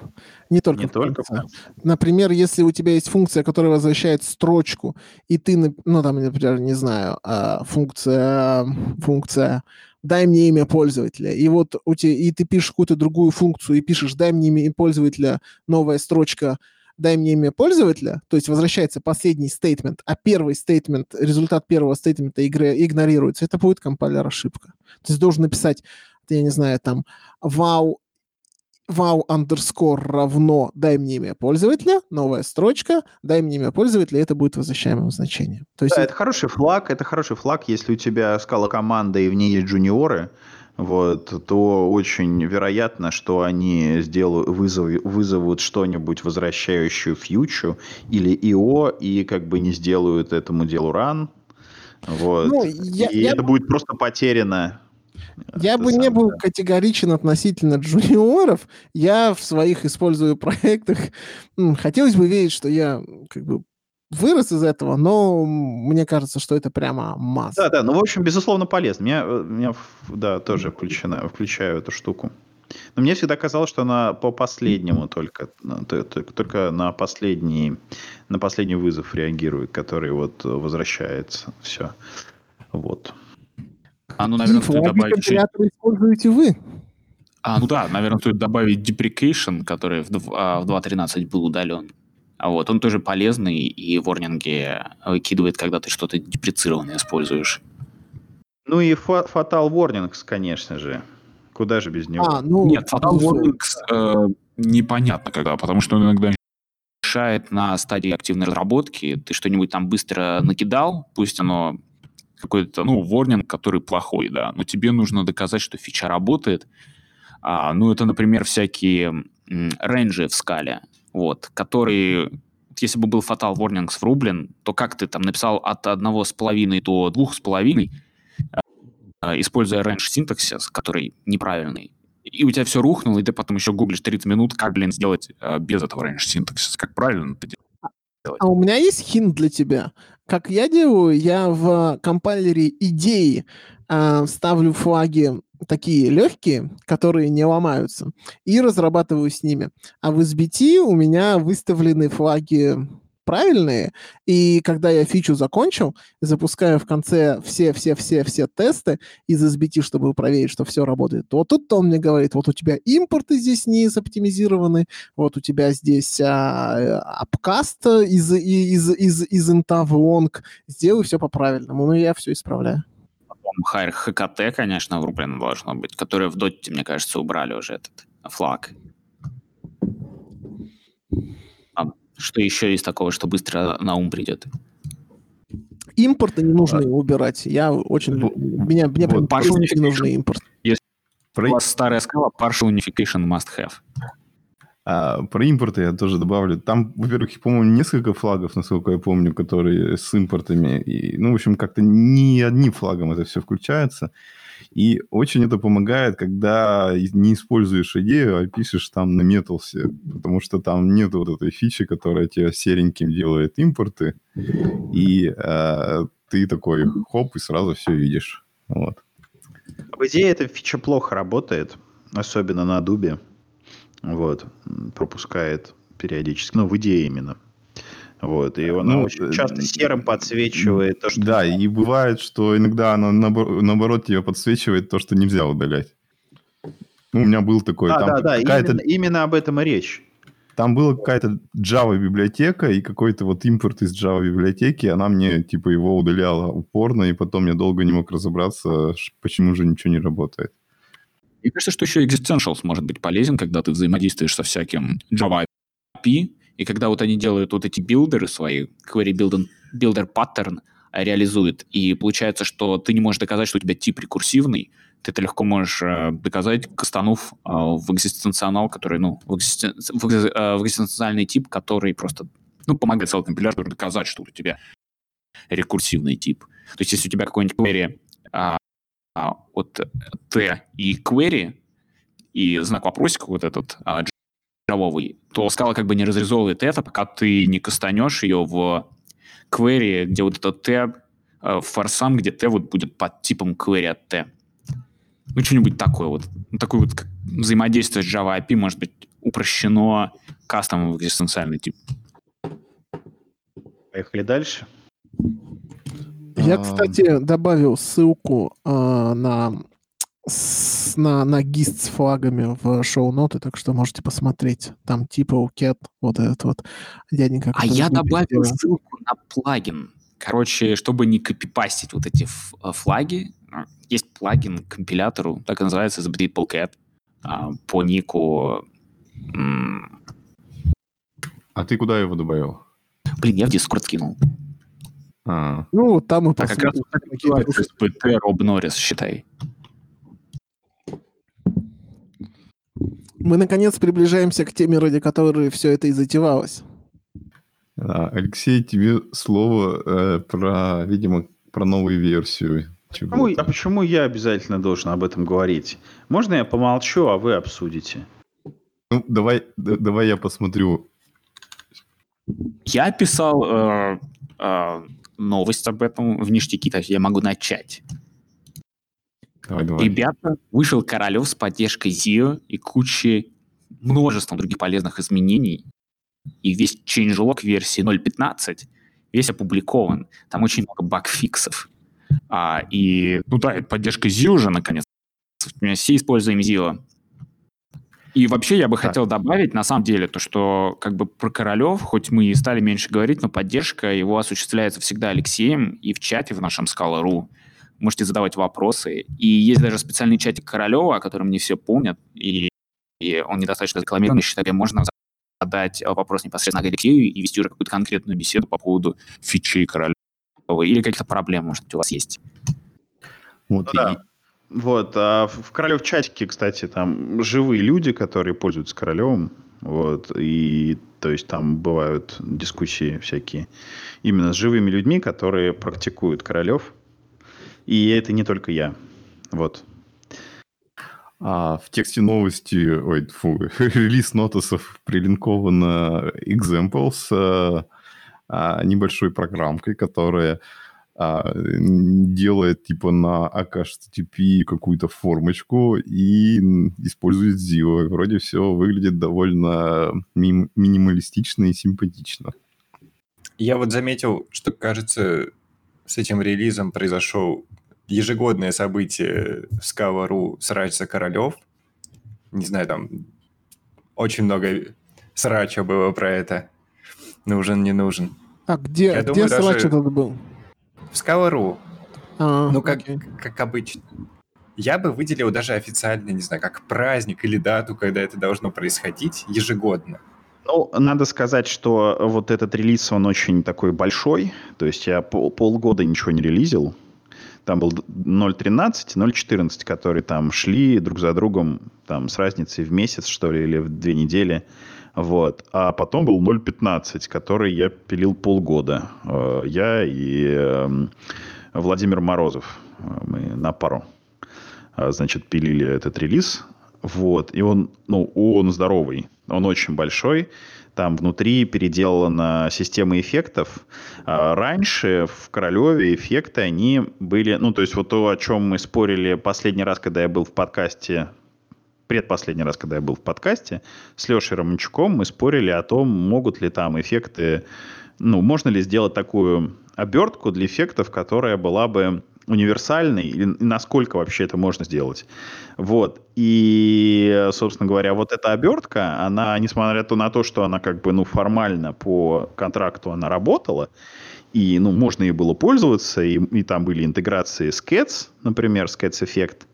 Не только, не в, только конце. в конце. Например, если у тебя есть функция, которая возвращает строчку, и ты, ну там, например, не знаю, функция, функция дай мне имя пользователя. И вот у тебя, и ты пишешь какую-то другую функцию и пишешь дай мне имя пользователя, новая строчка дай мне имя пользователя, то есть возвращается последний стейтмент, а первый стейтмент, результат первого стейтмента игры игнорируется, это будет компайлер ошибка. То есть должен написать, я не знаю, там, wow wow underscore равно дай мне имя пользователя, новая строчка, дай мне имя пользователя, это будет возвращаемым значением. То есть да, это хороший флаг, это хороший флаг, если у тебя скала команда и в ней есть джуниоры, вот, то очень вероятно, что они сделают, вызовут, вызовут что-нибудь, возвращающую фьючу или ИО, и как бы не сделают этому делу ран. Вот. Ну, я, и я... это будет просто потеряно. Я бы не был категоричен относительно джуниоров. Я в своих использую проектах. Хотелось бы верить, что я как бы вырос из этого, но мне кажется, что это прямо масса. Да, да, ну, в общем, безусловно, полезно. Меня, э, меня да, тоже включена, включаю эту штуку. Но мне всегда казалось, что она по последнему только, только на последний, на последний вызов реагирует, который вот возвращается. Все. Вот. А ну, наверное, стоит добавить... используете вы. А, ну да, наверное, стоит добавить deprecation, который в 2.13 а, был удален. А вот, он тоже полезный и ворнинги выкидывает, когда ты что-то депрецированное используешь. Ну и Fatal Warnings, конечно же. Куда же без него? А, ну, Нет, Fatal Warnings э, непонятно когда, потому что он иногда мешает на стадии активной разработки. Ты что-нибудь там быстро накидал, пусть оно какой-то, ну, ворнинг, который плохой, да, но тебе нужно доказать, что фича работает. А, ну, это, например, всякие рейнджи в скале вот, который, если бы был Fatal Warnings врублен, то как ты там написал от одного с половиной до двух с половиной, э, используя range синтаксис, который неправильный, и у тебя все рухнуло, и ты потом еще гуглишь 30 минут, как, блин, сделать э, без этого range синтаксиса, как правильно это делать. А у меня есть хинт для тебя. Как я делаю, я в компайлере идеи э, ставлю флаги такие легкие, которые не ломаются, и разрабатываю с ними. А в SBT у меня выставлены флаги правильные, и когда я фичу закончил, запускаю в конце все-все-все-все тесты из SBT, чтобы проверить, что все работает, вот тут он мне говорит, вот у тебя импорты здесь не оптимизированы, вот у тебя здесь а, апкаст из, из, из, из инта в лонг, сделай все по-правильному, ну я все исправляю. Хайр ХКТ, конечно, врублено должно быть, которое в доте, мне кажется, убрали уже этот флаг. А что еще из такого, что быстро на ум придет? Импорты не нужно а, убирать. Я очень... Меня мне вот, не нужен импорт. Если старая скала, partial unification must have. А, про импорты я тоже добавлю. Там, во-первых, по-моему, несколько флагов, насколько я помню, которые с импортами. И, ну, в общем, как-то не одним флагом это все включается. И очень это помогает, когда не используешь идею, а пишешь там на металсе, потому что там нет вот этой фичи, которая тебя сереньким делает импорты, и э, ты такой хоп, и сразу все видишь. Вот. В идее эта фича плохо работает, особенно на Дубе. Вот, пропускает периодически, ну, в идее именно. Вот, и он ну, очень часто серым подсвечивает то, что... Да, и бывает, что иногда оно наоборот тебе подсвечивает то, что нельзя удалять. Ну, у меня был такой... Да, да, да, именно, именно об этом и речь. Там была какая-то Java библиотека и какой-то вот импорт из Java библиотеки, она мне типа его удаляла упорно, и потом я долго не мог разобраться, почему же ничего не работает. Мне кажется, что еще Existentials может быть полезен, когда ты взаимодействуешь со всяким Java API, и когда вот они делают вот эти билдеры свои, query builder, builder pattern реализуют, и получается, что ты не можешь доказать, что у тебя тип рекурсивный, ты это легко можешь э, доказать, кастанув э, в экзистенционал, который, ну, в, экзистен... в, э, в экзистенциальный тип, который просто, ну, помогает целый компилятору доказать, что у тебя рекурсивный тип. То есть, если у тебя какой-нибудь query а, от T и query, и знак вопросика вот этот а, джавовый, то скала как бы не разрезовывает это, пока ты не кастанешь ее в query, где вот этот T э, форсам, где T вот будет под типом query от T. Ну, что-нибудь такое вот. Ну, такое вот взаимодействие с Java API может быть упрощено кастомом в экзистенциальный тип. Поехали дальше. Я, кстати, добавил ссылку э, на с, на, на гист с флагами в шоу-ноты, так что можете посмотреть. Там типа у Cat, вот этот вот дяденька. А я добавил делает. ссылку на плагин. Короче, чтобы не копипастить вот эти э, флаги, э, есть плагин к компилятору, так и называется, Beeple Cat, а, по нику... А ты куда его добавил? Блин, я в Discord скинул. А. Ну, там и а как раз SPT Роб Норрис, считай. Мы, наконец, приближаемся к теме, ради которой все это и затевалось. Алексей, тебе слово э, про, видимо, про новую версию. Почему, а почему я обязательно должен об этом говорить? Можно я помолчу, а вы обсудите? Ну, давай, давай я посмотрю. Я писал э, э, новость об этом в ништяки, так я могу начать. Давай, давай. Ребята, вышел Королев с поддержкой ZIO и кучей множеством других полезных изменений. И весь changelog версии 0.15 весь опубликован. Там очень много багфиксов. А, и, ну да, поддержка ZIO уже, наконец. Мы все используем ZIO. И вообще я бы так. хотел добавить, на самом деле, то, что как бы про Королев, хоть мы и стали меньше говорить, но поддержка его осуществляется всегда Алексеем и в чате в нашем Scala.ru можете задавать вопросы. И есть даже специальный чатик Королева, о котором не все помнят, и, и он недостаточно рекламированный, считаю, можно задать вопрос непосредственно Алексею и вести уже какую-то конкретную беседу по поводу фичи Королева или каких-то проблем, может быть, у вас есть. Вот, ну, да. Вот, а в Королев чатике, кстати, там живые люди, которые пользуются Королевым, вот, и то есть там бывают дискуссии всякие именно с живыми людьми, которые практикуют Королев, и это не только я. Вот. А в тексте новости, ой, фу, релиз нотусов прилинковано examples а, а, небольшой программкой, которая а, делает типа на HTTP какую-то формочку и использует ZIO. Вроде все выглядит довольно ми- минималистично и симпатично. Я вот заметил, что, кажется, с этим релизом произошел ежегодное событие в Скава.ру «Срач Королев». Не знаю, там очень много срача было про это. Нужен, не нужен. А где, Я где думаю, срач этот был? В Скава.ру. А, ну, как, как обычно. Я бы выделил даже официально, не знаю, как праздник или дату, когда это должно происходить ежегодно. Ну, надо сказать, что вот этот релиз, он очень такой большой. То есть я пол, полгода ничего не релизил. Там был 0.13, 0.14, которые там шли друг за другом там с разницей в месяц, что ли, или в две недели. Вот. А потом был 0.15, который я пилил полгода. Э, я и эм, Владимир Морозов. Э, мы на пару, э, значит, пилили этот релиз. Вот. И он, ну, он здоровый. Он очень большой. Там внутри переделана система эффектов. А раньше в Королеве эффекты, они были... Ну, то есть вот то, о чем мы спорили последний раз, когда я был в подкасте предпоследний раз, когда я был в подкасте, с Лешей Романчуком мы спорили о том, могут ли там эффекты, ну, можно ли сделать такую обертку для эффектов, которая была бы универсальный, и насколько вообще это можно сделать. Вот. И, собственно говоря, вот эта обертка, она, несмотря на то, что она как бы, ну, формально по контракту она работала, и, ну, можно ей было пользоваться, и, и там были интеграции с Cats, например, с Cats Effect,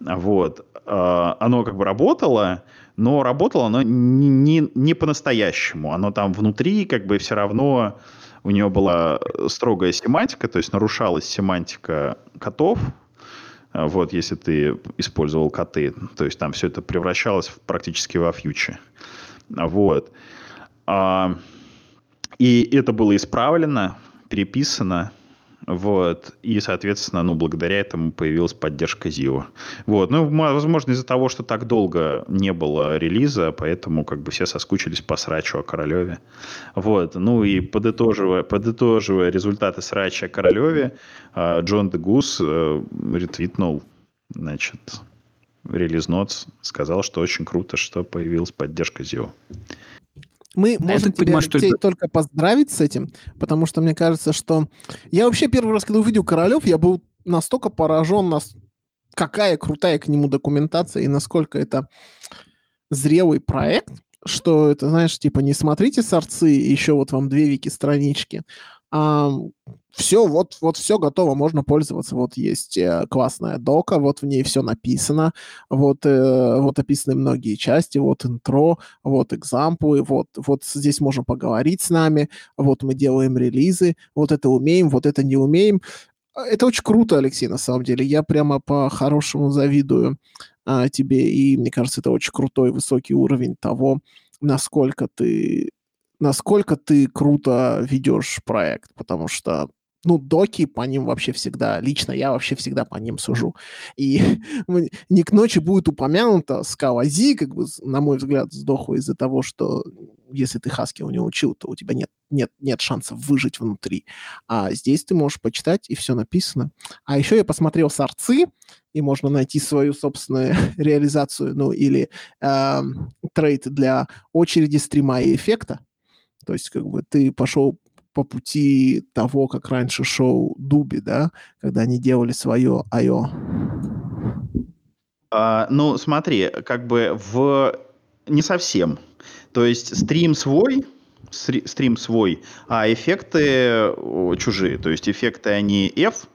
вот, а, оно как бы работало, но работало оно не, не, не по-настоящему. Оно там внутри как бы все равно у него была строгая семантика, то есть нарушалась семантика котов, а, вот, если ты использовал коты, то есть там все это превращалось практически во фьючи. Вот. А, и это было исправлено, переписано, вот. И, соответственно, ну, благодаря этому появилась поддержка ZIO. Вот. Ну, возможно, из-за того, что так долго не было релиза, поэтому как бы все соскучились по срачу о Королеве. Вот. Ну и подытоживая, подытоживая результаты срача о Королеве, а, Джон Дегус э, ретвитнул, значит, релиз Notes, сказал, что очень круто, что появилась поддержка ZIO. Мы а можем тебя, понимаю, что это... только поздравить с этим, потому что мне кажется, что... Я вообще первый раз, когда увидел Королев, я был настолько поражен, нас... какая крутая к нему документация и насколько это зрелый проект, что это, знаешь, типа, не смотрите сорцы, еще вот вам две вики странички, все, вот, вот все готово, можно пользоваться. Вот есть э, классная дока, вот в ней все написано, вот, э, вот описаны многие части, вот интро, вот экзамплы, вот, вот здесь можно поговорить с нами, вот мы делаем релизы, вот это умеем, вот это не умеем. Это очень круто, Алексей, на самом деле. Я прямо по-хорошему завидую а, тебе, и мне кажется, это очень крутой, высокий уровень того, насколько ты насколько ты круто ведешь проект, потому что ну, доки по ним вообще всегда, лично я вообще всегда по ним сужу. И не к ночи будет упомянуто Скалази, как бы, на мой взгляд, сдохла из-за того, что если ты Хаскил не учил, то у тебя нет, нет, нет шансов выжить внутри. А здесь ты можешь почитать, и все написано. А еще я посмотрел сорцы, и можно найти свою собственную реализацию, ну, или э, трейд для очереди стрима и эффекта. То есть, как бы, ты пошел по пути того, как раньше шел Дуби, да, когда они делали свое I.O. А, ну, смотри, как бы в... Не совсем. То есть стрим свой, стрим свой, а эффекты чужие. То есть эффекты, они F,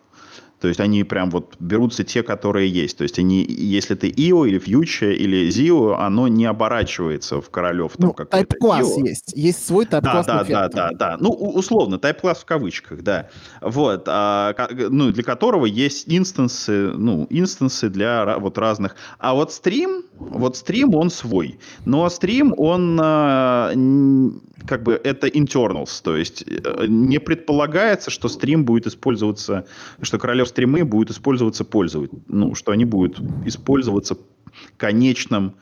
то есть они прям вот берутся те, которые есть. То есть они, если ты IO или Future или ZIO, оно не оборачивается в королев. Там, ну, тайп-класс есть. Есть свой тайп-класс. Да, да, да, да, да. Ну, условно, тайп-класс в кавычках, да. Вот. А, ну, для которого есть инстансы, ну, инстансы для вот разных. А вот стрим, вот стрим, он свой. Но стрим, он а, как бы это internals, то есть э, не предполагается, что стрим будет использоваться, что королев стримы будут использоваться пользователь, ну, что они будут использоваться конечным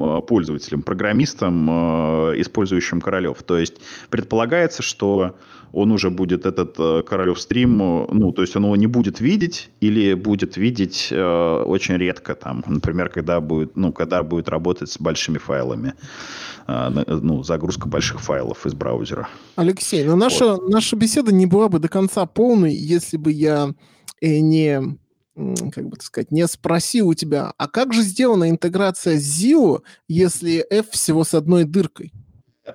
э, пользователям, программистам, э, использующим Королев. То есть предполагается, что он уже будет этот э, Королев стрим, ну, то есть он его не будет видеть или будет видеть э, очень редко, там, например, когда будет, ну, когда будет работать с большими файлами, э, ну, загрузка больших файлов из браузера. Алексей, ну наша, вот. наша беседа не была бы до конца полной, если бы я э, не как бы сказать, не спросил у тебя, а как же сделана интеграция с ZIO, если F всего с одной дыркой?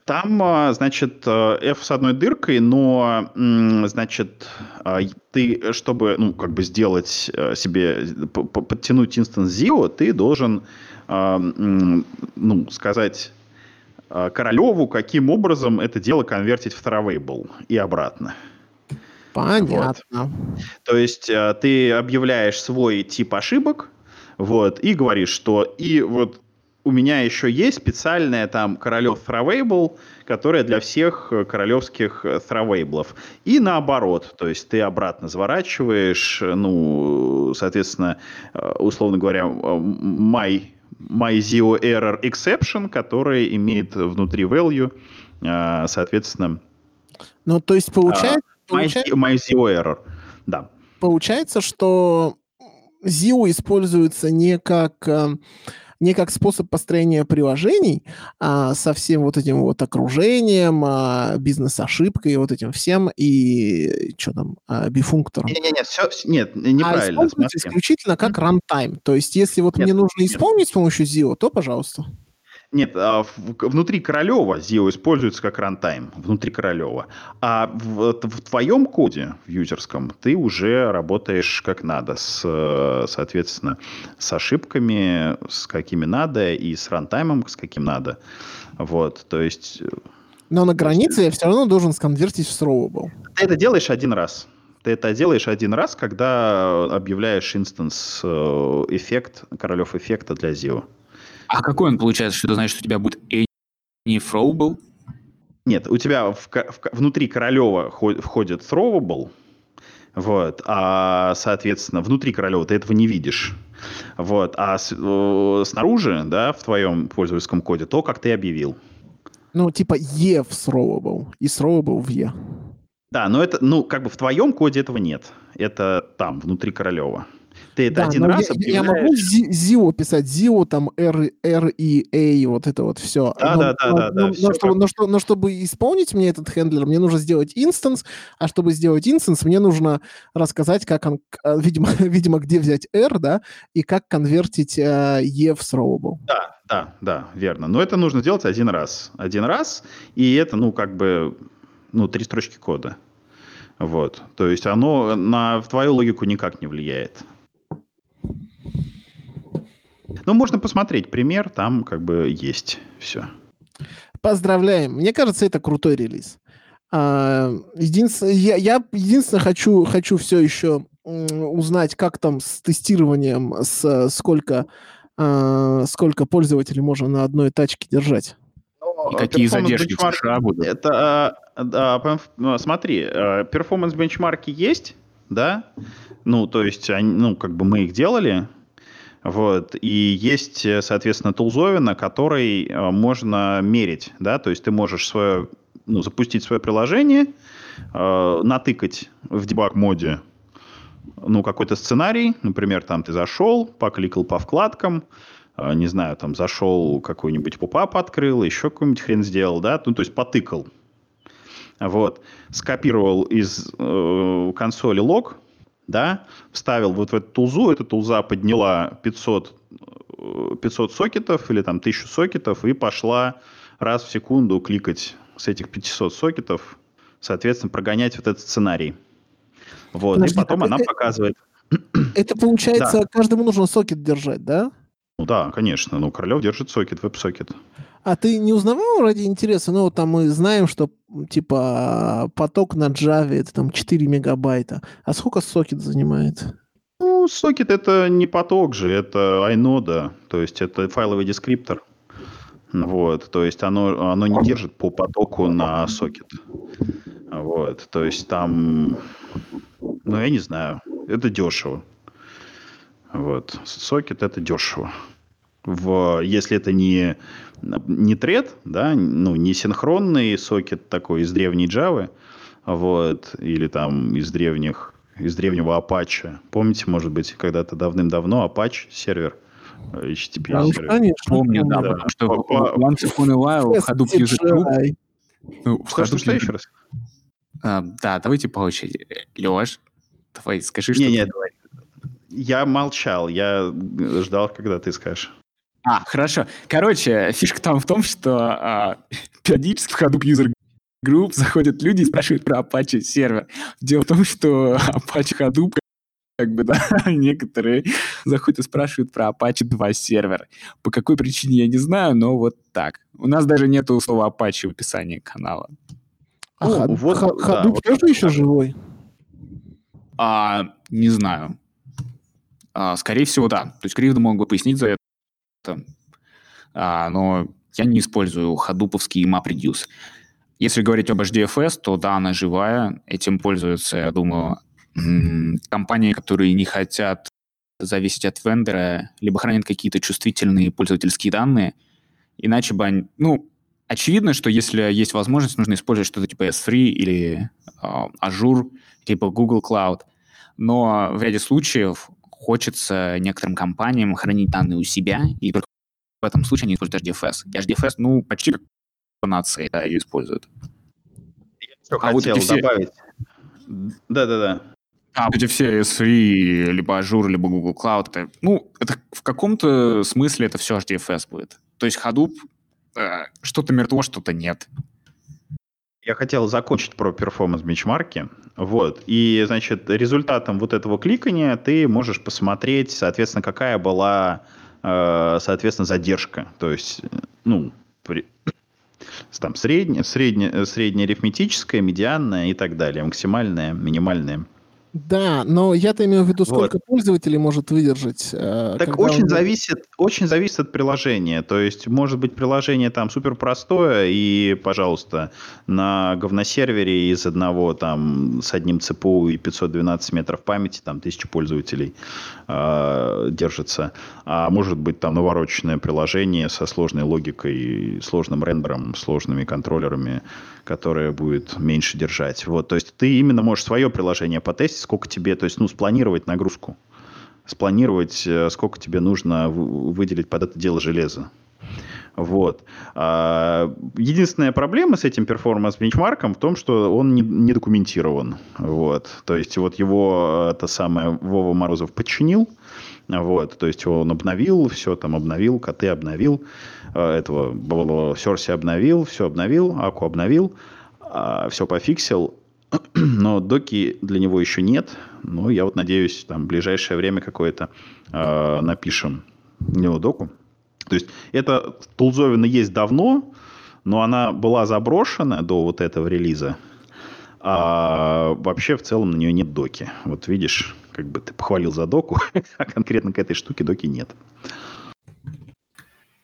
Там, а, значит, э, F с одной дыркой, но, значит, а, ты, чтобы, ну, как бы сделать э, себе, подтянуть инстанс ZIO, ты должен, а, ну, сказать Королеву, каким образом это дело конвертить в Travable и обратно. Понятно. Вот. То есть э, ты объявляешь свой тип ошибок, вот, и говоришь, что и вот у меня еще есть специальная там королев Thrawable, которая для всех э, королевских Thrawable. И наоборот, то есть ты обратно заворачиваешь, ну, соответственно, э, условно говоря, my, my zero error exception, который имеет внутри value, соответственно... Ну, то есть получается, Получается... My, my zero error, да. Получается, что ZIO используется не как э, не как способ построения приложений а со всем вот этим вот окружением, а, бизнес-ошибкой, вот этим всем, и что там, а, бифунктором. Нет, нет, нет, все, нет, неправильно. А используется исключительно как runtime. То есть, если вот нет, мне нужно нет. исполнить с помощью ZIO, то пожалуйста. Нет, а внутри Королева ZIO используется как runtime, внутри Королева. А в, в твоем коде, в юзерском, ты уже работаешь как надо, с, соответственно, с ошибками, с какими надо, и с runtime ом, с каким надо. Вот, то есть... Э, Но на границе я все равно должен сконвертить в throwable. Ты это делаешь один раз. Ты это делаешь один раз, когда объявляешь instance э, эффект, королев эффекта для ZIO. А какой он получается, что ты знаешь, что у тебя будет any throwable? Нет, у тебя в, в, внутри Королева входит throwable, вот, а, соответственно, внутри Королева ты этого не видишь. Вот, а с, э, снаружи, да, в твоем пользовательском коде, то, как ты объявил. Ну, типа E в throwable и throwable в E. Да, но это, ну, как бы в твоем коде этого нет. Это там, внутри Королева. Ты это да, один раз я, объявляешь... я могу ZIO писать, ZIO, там, R, R и A, вот это вот все. Да, но, да, да, но, да, да. Но, но, чтобы, но, что, но чтобы исполнить мне этот handler, мне нужно сделать instance, а чтобы сделать instance, мне нужно рассказать, как он, а, видимо, видимо где взять R, да, и как конвертить uh, E в throwable. Да, да, да, верно. Но это нужно делать один раз. Один раз, и это, ну, как бы, ну, три строчки кода. Вот. То есть оно на твою логику никак не влияет. Ну, можно посмотреть пример, там как бы есть все. Поздравляем. Мне кажется, это крутой релиз. А, единственное, я, я единственное хочу, хочу все еще узнать, как там с тестированием, с сколько, а, сколько пользователей можно на одной тачке держать. И какие задержки в США будут? Это, да, ну, смотри, перформанс бенчмарки есть, да, ну, то есть, они, ну, как бы мы их делали, вот. И есть, соответственно, тулзовина, которой э, можно мерить. Да? То есть ты можешь свое, ну, запустить свое приложение, э, натыкать в дебаг-моде ну, какой-то сценарий. Например, там ты зашел, покликал по вкладкам, э, не знаю, там зашел какой-нибудь попап открыл, еще какой-нибудь хрен сделал, да, ну, то есть потыкал. Вот. Скопировал из э, консоли лог, да, вставил вот в эту тулзу, эта тулза подняла 500, 500 э, сокетов или там 1000 сокетов и пошла раз в секунду кликать с этих 500 сокетов, соответственно, прогонять вот этот сценарий. Вот, Подожди, и потом она это, показывает... Это получается, да. каждому нужно сокет держать, да? Ну да, конечно. Ну, Королев держит сокет, веб-сокет. А ты не узнавал ради интереса? Ну, там мы знаем, что типа поток на Java это там 4 мегабайта. А сколько сокет занимает? Ну, сокет это не поток же, это iNode, то есть это файловый дескриптор. Вот, то есть оно, оно не держит по потоку на сокет. Вот, то есть там, ну, я не знаю, это дешево. Вот, сокет это дешево. В, если это не, не тред, да, ну, не синхронный сокет такой из древней Java, вот, или там из древних, из древнего Apache. Помните, может быть, когда-то давным-давно Apache сервер, HTTP да, сервер. Конечно, помню, да, да, потому что once upon a while Hadoop User Group... Ну, что, что, что еще раз? А, да, давайте по очереди. Леш, давай скажи, что не, нет, Я молчал, я ждал, когда ты скажешь. А, хорошо. Короче, фишка там в том, что а, периодически в Hadoop User Group заходят люди и спрашивают про Apache сервер. Дело в том, что Apache Hadoop как бы, да, некоторые заходят и спрашивают про Apache 2 сервер. По какой причине, я не знаю, но вот так. У нас даже нету слова Apache в описании канала. А О, Hadoop, вот, Hadoop да, вот тоже еще живой? А, не знаю. А, скорее всего, да. То есть Кривда мог бы пояснить за это. А, но я не использую хадуповский MapReduce. Если говорить об HDFS, то да, она живая. Этим пользуются, я думаю, компании, которые не хотят зависеть от вендора, либо хранят какие-то чувствительные пользовательские данные, иначе бы они... Ну, очевидно, что если есть возможность, нужно использовать что-то типа S3 или э, Azure, типа Google Cloud. Но в ряде случаев хочется некоторым компаниям хранить данные у себя, и в этом случае они используют HDFS. И HDFS, ну, почти как нации, да, ее используют. Я все а хотел вот все... добавить. Да-да-да. А вот эти все S3, либо Azure, либо Google Cloud, это, ну, это в каком-то смысле это все HDFS будет. То есть Hadoop э, что-то мертво, что-то нет. Я хотел закончить про перформанс бенчмарки. Вот. И, значит, результатом вот этого кликания ты можешь посмотреть, соответственно, какая была, э, соответственно, задержка. То есть, ну, при, там средняя, средняя, средняя арифметическая, медианная и так далее, максимальная, минимальная. Да, но я-то имею в виду, сколько вот. пользователей может выдержать. Э, так очень он... зависит, очень зависит от приложения. То есть, может быть, приложение там супер простое, и, пожалуйста, на говносервере из одного там с одним ЦПУ и 512 метров памяти, там тысяча пользователей э, держится. А может быть, там навороченное приложение со сложной логикой, сложным рендером, сложными контроллерами, которое будет меньше держать. Вот, то есть ты именно можешь свое приложение потестить, сколько тебе, то есть, ну, спланировать нагрузку, спланировать, э, сколько тебе нужно выделить под это дело железа. Вот. А, единственная проблема с этим перформанс-бенчмарком в том, что он не, не документирован. Вот. То есть вот его это самое Вова Морозов подчинил, вот, то есть он обновил, все там обновил, коты обновил, э, этого Серси обновил, все обновил, Аку обновил, а, все пофиксил, но доки для него еще нет. Ну, я вот надеюсь, там в ближайшее время какое-то э, напишем него доку. То есть эта тулзовина есть давно, но она была заброшена до вот этого релиза. А вообще в целом на нее нет доки. Вот видишь, как бы ты похвалил за доку, а конкретно к этой штуке доки нет.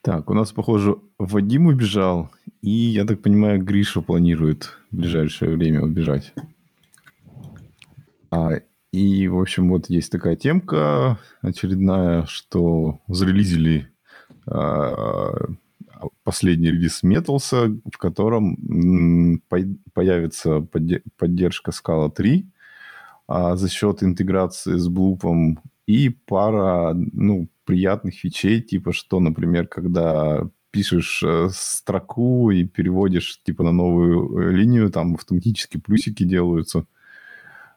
Так, у нас, похоже, Вадим убежал, и, я так понимаю, Гриша планирует в ближайшее время убежать. А, и, в общем, вот есть такая темка очередная, что зарелизили а, последний релиз Металса, в котором появится поддержка Scala 3 а, за счет интеграции с Блупом и пара, ну, приятных фичей, типа что, например, когда пишешь э, строку и переводишь типа на новую э, линию, там автоматически плюсики делаются.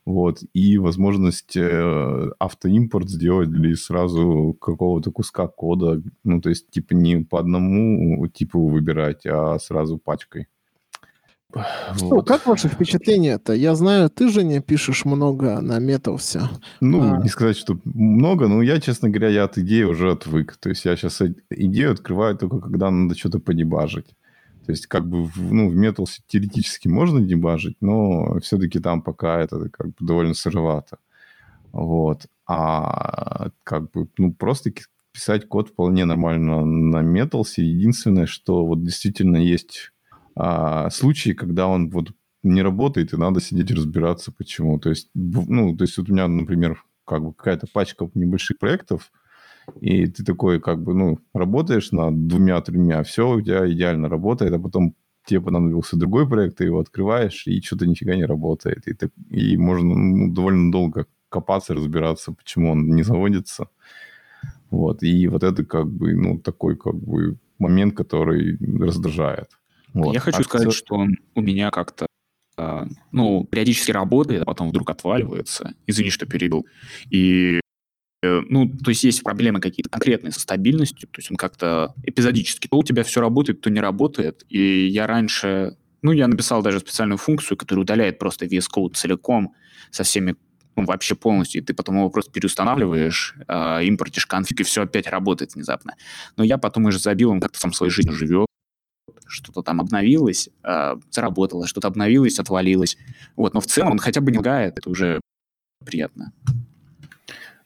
Вот. И возможность э, автоимпорт сделать или сразу какого-то куска кода. Ну, то есть, типа, не по одному типу выбирать, а сразу пачкой. Что, вот. как ваше впечатление-то? Я знаю, ты, Женя, пишешь много на Металсе. Ну, а... не сказать, что много, но я, честно говоря, я от идеи уже отвык. То есть я сейчас идею открываю только, когда надо что-то подебажить. То есть как бы ну, в Металсе теоретически можно дебажить, но все-таки там пока это как бы довольно сыровато. Вот. А как бы, ну, просто писать код вполне нормально на Металсе. Единственное, что вот действительно есть а, случаи, когда он вот не работает, и надо сидеть разбираться, почему. То есть, ну, то есть вот у меня, например, как бы какая-то пачка небольших проектов, И ты такой, как бы, ну, работаешь над двумя-тремя, все у тебя идеально работает, а потом тебе понадобился другой проект, ты его открываешь, и что-то нифига не работает. И, так, и можно ну, довольно долго копаться, разбираться, почему он не заводится. Вот. И вот это как бы, ну, такой как бы момент, который раздражает. Вот. Я хочу а сказать, что он у меня как-то а, ну, периодически работает, а потом вдруг отваливается. Извини, что перебил. И э, ну, то есть есть проблемы какие-то конкретные со стабильностью, то есть он как-то эпизодически. То у тебя все работает, то не работает. И я раньше, ну, я написал даже специальную функцию, которая удаляет просто VS Code целиком со всеми ну, вообще полностью, и ты потом его просто переустанавливаешь, э, импортишь конфиг, и все опять работает внезапно. Но я потом уже забил, он как-то сам своей жизнью живет, что-то там обновилось, э, заработало, что-то обновилось, отвалилось. Вот, но в целом он хотя бы не лагает, это уже приятно.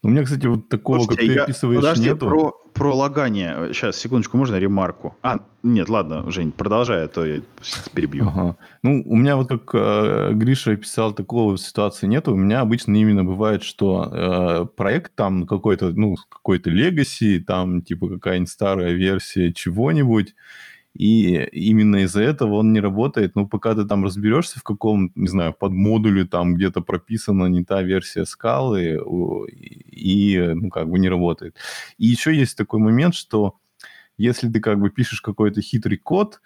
У меня, кстати, вот такого, Слушайте, как ты я... описываешь, Подожди, нету. Про, про лагание. Сейчас, секундочку, можно ремарку? А, нет, ладно, Жень, продолжай, а то я перебью. Ага. Ну, у меня вот как э, Гриша описал, такого ситуации нету. У меня обычно именно бывает, что э, проект там какой-то, ну, какой-то legacy, там типа какая-нибудь старая версия чего-нибудь, и именно из-за этого он не работает. Ну, пока ты там разберешься в каком, не знаю, под модуле там где-то прописана не та версия скалы, и, ну, как бы не работает. И еще есть такой момент, что если ты как бы пишешь какой-то хитрый код,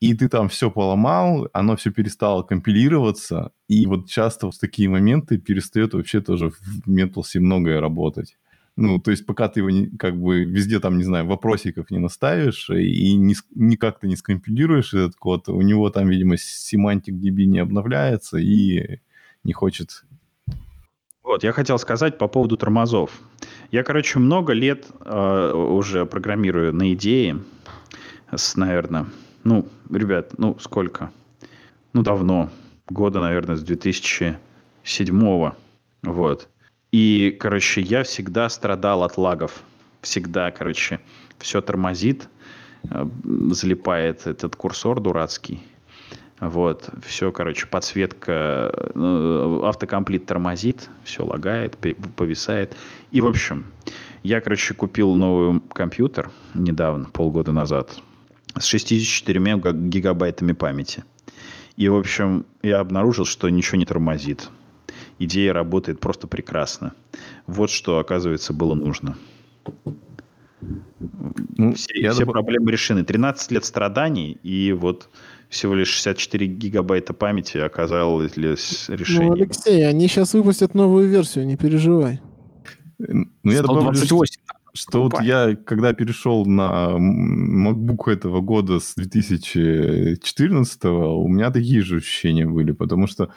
и ты там все поломал, оно все перестало компилироваться, и вот часто в такие моменты перестает вообще тоже в Металсе многое работать. Ну, то есть пока ты его не, как бы везде там, не знаю, вопросиков не наставишь и не, никак ты не скомпилируешь этот код, у него там, видимо, семантик DB не обновляется и не хочет вот, я хотел сказать по поводу тормозов. Я, короче, много лет э, уже программирую на идее. С, наверное, ну, ребят, ну, сколько? Ну, давно. Года, наверное, с 2007 Вот. И, короче, я всегда страдал от лагов. Всегда, короче, все тормозит, э, залипает этот курсор дурацкий. Вот, все, короче, подсветка, э, автокомплит тормозит, все лагает, повисает. И, в общем, я, короче, купил новый компьютер недавно, полгода назад, с 64 гигабайтами памяти. И, в общем, я обнаружил, что ничего не тормозит идея работает просто прекрасно. Вот что, оказывается, было нужно. Ну, все я все доб... проблемы решены. 13 лет страданий, и вот всего лишь 64 гигабайта памяти оказалось решение. Ну, Алексей, они сейчас выпустят новую версию, не переживай. Ну, я добавлю, что, что вот я, когда перешел на MacBook этого года с 2014, у меня такие же ощущения были, потому что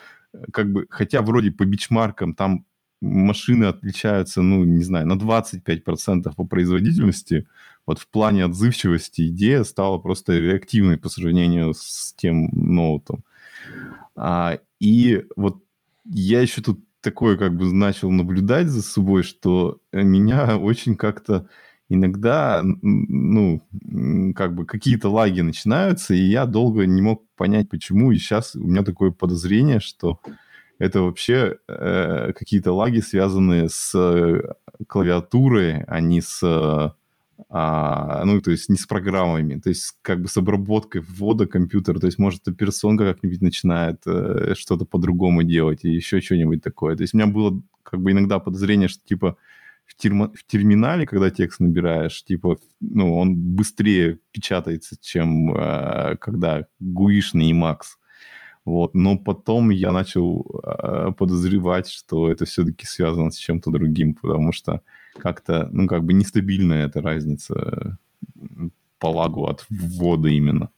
как бы, хотя вроде по бичмаркам там машины отличаются, ну, не знаю, на 25% по производительности, вот в плане отзывчивости идея стала просто реактивной по сравнению с тем ноутом. А, и вот я еще тут такое как бы начал наблюдать за собой, что меня очень как-то иногда, ну, как бы какие-то лаги начинаются, и я долго не мог понять, почему. И сейчас у меня такое подозрение, что это вообще э, какие-то лаги, связанные с э, клавиатурой, а не с... А, ну, то есть не с программами, то есть как бы с обработкой ввода компьютера, то есть может операционка как-нибудь начинает э, что-то по-другому делать и еще что-нибудь такое. То есть у меня было как бы иногда подозрение, что типа в, термо, в терминале, когда текст набираешь, типа, ну, он быстрее печатается, чем э, когда гуишный и Макс. Вот. Но потом я начал э, подозревать, что это все-таки связано с чем-то другим, потому что как-то, ну, как бы нестабильная эта разница по лагу от ввода именно.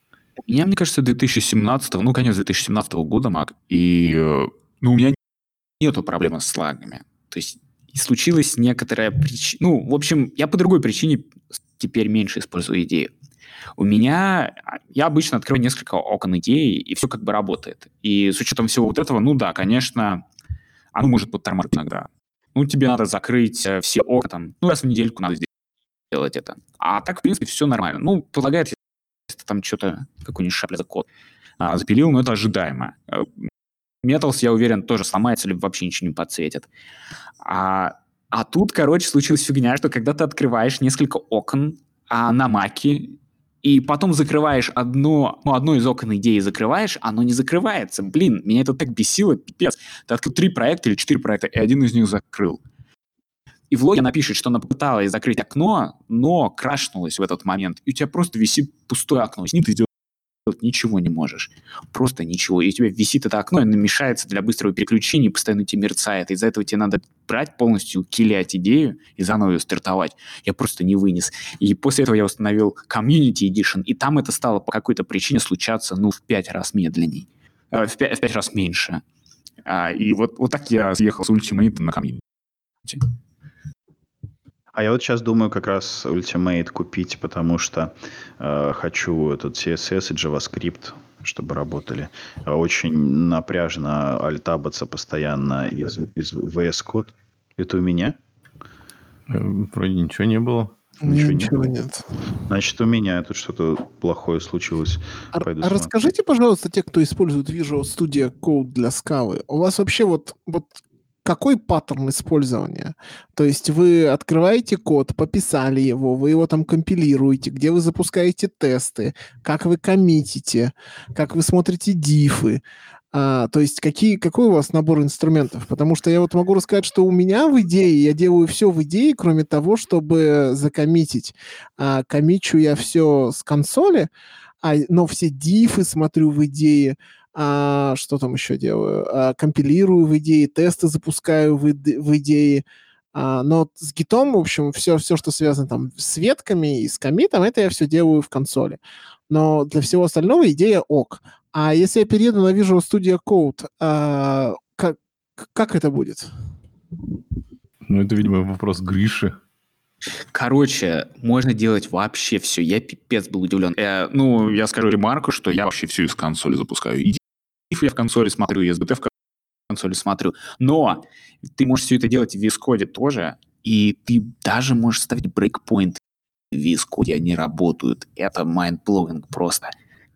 Мне, мне кажется, 2017, ну, конец 2017 года, Мак, и, э, ну, у меня нету проблемы с лагами. То есть и случилась некоторая причина... Ну, в общем, я по другой причине теперь меньше использую идею. У меня... Я обычно открываю несколько окон идеи, и все как бы работает. И с учетом всего вот этого, ну да, конечно, оно может подтормаживать иногда. Ну, тебе надо закрыть э, все окна, там, ну, раз в недельку надо сделать это. А так, в принципе, все нормально. Ну, предлагает, если там что-то, какой-нибудь шапля за код а, запилил, но это ожидаемо. Metals, я уверен, тоже сломается, либо вообще ничего не подсветит. А А тут, короче, случилась фигня, что когда ты открываешь несколько окон а на маке, и потом закрываешь одно, ну, одно из окон идеи закрываешь, оно не закрывается. Блин, меня это так бесило, пипец. Ты открыл три проекта или четыре проекта, и один из них закрыл. И в логе она пишет, что она попыталась закрыть окно, но крашнулась в этот момент, и у тебя просто висит пустое окно. С ним ты сделать ничего не можешь. Просто ничего. И у тебя висит это окно, и оно мешается для быстрого переключения, и постоянно тебе мерцает. Из-за этого тебе надо брать полностью, килять идею и заново ее стартовать. Я просто не вынес. И после этого я установил Community Edition, и там это стало по какой-то причине случаться, ну, в пять раз медленней. Э, в, пять, в пять раз меньше. А, и вот, вот так я съехал с Ultimate на Community. А я вот сейчас думаю как раз Ultimate купить, потому что э, хочу этот CSS и JavaScript, чтобы работали. Очень напряжно альтабаться постоянно из, из VS Code. Это у меня? Э, вроде ничего не было. Ничего, ничего нет. нет. Значит, у меня тут что-то плохое случилось. А, а расскажите, пожалуйста, те, кто использует Visual Studio Code для скалы, у вас вообще вот, вот какой паттерн использования? То есть вы открываете код, пописали его, вы его там компилируете, где вы запускаете тесты, как вы коммитите, как вы смотрите дифы. А, то есть какие, какой у вас набор инструментов? Потому что я вот могу рассказать, что у меня в идее, я делаю все в идее, кроме того, чтобы закоммитить. А, коммичу я все с консоли, а, но все дифы смотрю в идее, а, что там еще делаю? А, компилирую в идее, тесты запускаю в, в идее. А, но с гитом, в общем, все, все, что связано там с ветками и с комитом, это я все делаю в консоли. Но для всего остального идея ок. А если я перееду на Visual Studio Code, а, как, как это будет? Ну, это, видимо, вопрос Гриши. Короче, можно делать вообще все. Я пипец был удивлен. Э, ну, я скажу ремарку, что я вообще все из консоли запускаю. И я в консоли смотрю, и SBT в консоли смотрю. Но ты можешь все это делать в VS Code тоже, и ты даже можешь ставить breakpoint в VS Code, они работают. Это майндблowing просто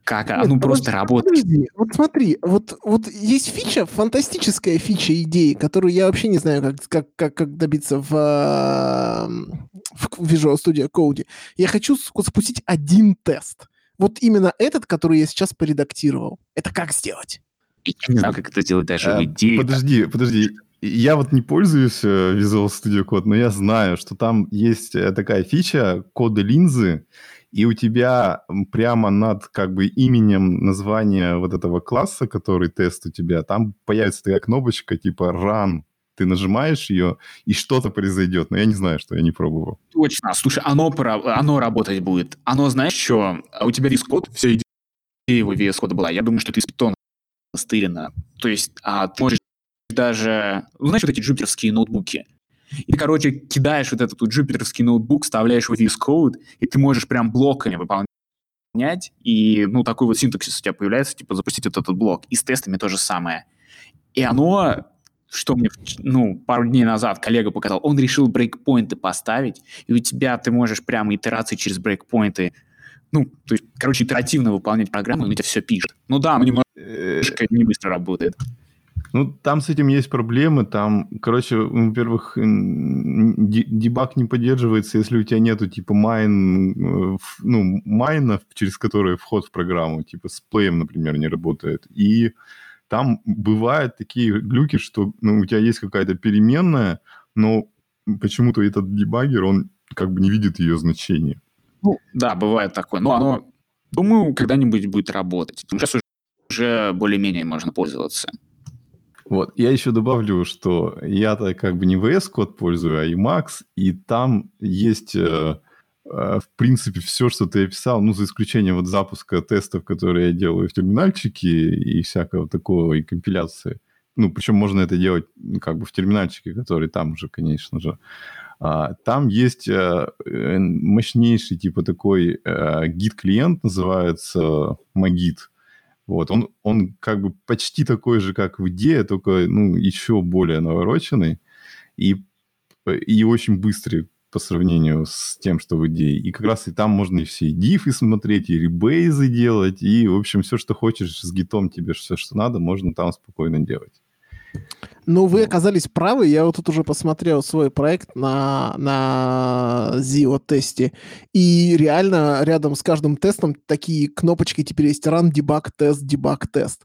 как Нет, оно просто работает. Подожди, вот смотри, вот, вот есть фича, фантастическая фича идеи, которую я вообще не знаю, как, как, как, как добиться в, в Visual Studio Code. Я хочу запустить один тест. Вот именно этот, который я сейчас поредактировал. Это как сделать? Я не знаю, как это делать даже в э, идее. Подожди, подожди. Я вот не пользуюсь э, Visual Studio Code, но я знаю, что там есть э, такая фича коды линзы, и у тебя прямо над как бы именем названия вот этого класса, который тест у тебя, там появится такая кнопочка типа run. Ты нажимаешь ее, и что-то произойдет. Но я не знаю, что я не пробовал. Точно. Слушай, оно, оно работать будет. Оно, знаешь, что? А у тебя Code, все идея его VS Code была. Я думаю, что ты из питона стырено. То есть а, ты можешь даже... Ну, знаешь, вот эти джуперские ноутбуки? И ты, короче, кидаешь вот этот вот джупитерский ноутбук, вставляешь в VS Code, и ты можешь прям блоками выполнять, и, ну, такой вот синтаксис у тебя появляется, типа, запустить вот этот блок. И с тестами то же самое. И оно, что мне, ну, пару дней назад коллега показал, он решил breakpoint ы поставить, и у тебя ты можешь прямо итерации через breakpoint ы ну, то есть, короче, итеративно выполнять программу, он тебе все пишет. Ну да, но немножко не быстро работает. Ну, там с этим есть проблемы. Там, короче, во-первых, debug не поддерживается, если у тебя нету типа main, э, ну, main а, через который вход в программу, типа с Play ем, например, не работает. И там бывают такие глюки, что ну, у тебя есть какая-то переменная, но почему-то этот дебагер, он как бы не видит ее значения. Ну, да, бывает такое. Но оно, думаю, когда-нибудь будет работать. Сейчас уже более-менее можно пользоваться. Вот. Я еще добавлю, что я-то как бы не VS Code пользую, а Emacs, и там есть, э, э, в принципе, все, что ты описал, ну, за исключением вот запуска тестов, которые я делаю в терминальчике и всякого такого, и компиляции. Ну, причем можно это делать как бы в терминальчике, который там же, конечно же. Там есть э, э мощнейший типа такой э, гид-клиент, называется Magit вот, он, он как бы почти такой же, как в идее, только, ну, еще более навороченный и, и очень быстрый по сравнению с тем, что в идее. И как раз и там можно и все и дифы смотреть, и ребейзы делать, и, в общем, все, что хочешь с гитом тебе, все, что надо, можно там спокойно делать. Ну, вы оказались правы. Я вот тут уже посмотрел свой проект на, на Zio-тесте. И реально рядом с каждым тестом такие кнопочки теперь есть run, debug, тест, debug, тест.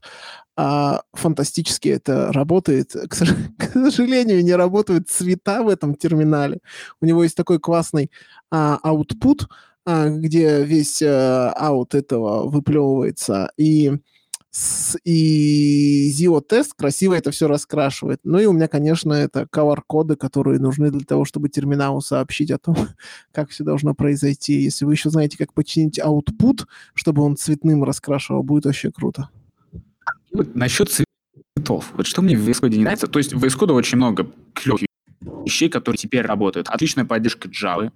А, фантастически это работает. К, к сожалению, не работают цвета в этом терминале. У него есть такой классный а, output, а, где весь а, аут этого выплевывается. И с, и Zio тест красиво это все раскрашивает. Ну и у меня, конечно, это color-коды, которые нужны для того, чтобы терминалу сообщить о том, как все должно произойти. Если вы еще знаете, как починить output, чтобы он цветным раскрашивал, будет вообще круто. Вот насчет цветов. Вот что мне в VS Code не нравится, то есть в VS Code очень много клевых вещей, которые теперь работают. Отличная поддержка Java,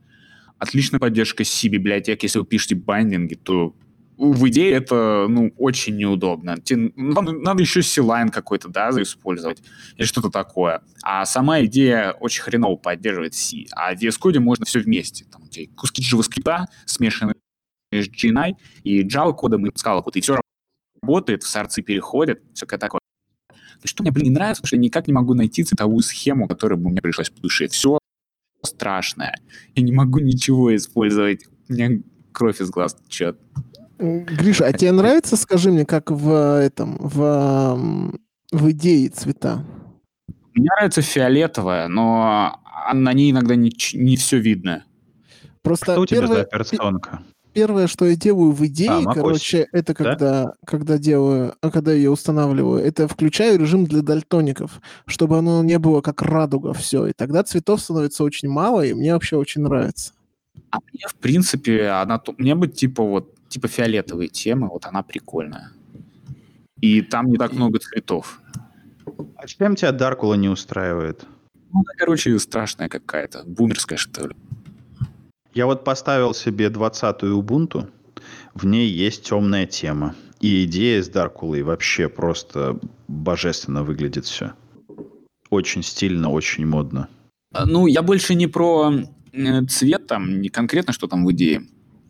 отличная поддержка C-библиотек. Если вы пишете байдинги, то в идее это ну, очень неудобно. Вам надо еще C-Line какой-то, да, использовать или что-то такое. А сама идея очень хреново поддерживает C. А в VS Code можно все вместе. Там, куски JavaScript смешаны с GNI и Java кодом и Scala код, и все работает, в сорцы переходит, все такое. То, что мне, блин, не нравится, что я никак не могу найти цветовую схему, которая бы мне пришлась по душе. Все страшное. Я не могу ничего использовать. У меня кровь из глаз течет. Гриша, а тебе нравится, скажи мне, как в этом, в, в идее цвета? Мне нравится фиолетовая, но на ней иногда не, не все видно. Просто что у тебя за операционка? Первое, что я делаю в идее, а, короче, это когда, да? когда делаю, а когда ее устанавливаю, это включаю режим для дальтоников, чтобы оно не было как радуга все, и тогда цветов становится очень мало, и мне вообще очень нравится. А мне, в принципе, она, мне бы типа вот типа фиолетовые темы, вот она прикольная. И там не так много цветов. А чем тебя Даркула не устраивает? Ну, она, короче, страшная какая-то, бумерская, что ли. Я вот поставил себе 20-ю Ubuntu, в ней есть темная тема. И идея с Даркулой вообще просто божественно выглядит все. Очень стильно, очень модно. А, ну, я больше не про э, цвет там, не конкретно, что там в идее.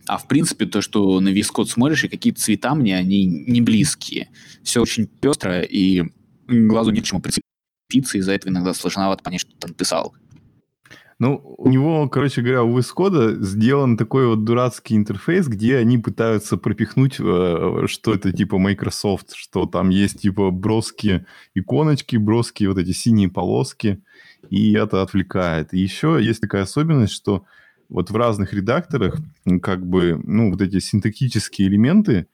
А в принципе, то, что на весь код смотришь, и какие цвета мне, они не близкие. Все очень пестро, и глазу не к чему прицепиться, из-за этого иногда сложновато понять, что ты написал. Ну, у него, короче говоря, у VS сделан такой вот дурацкий интерфейс, где они пытаются пропихнуть, э, что это типа Microsoft, что там есть типа броские иконочки, броские вот эти синие полоски, и это отвлекает. И еще есть такая особенность, что вот в разных редакторах как бы, ну, вот эти синтактические элементы,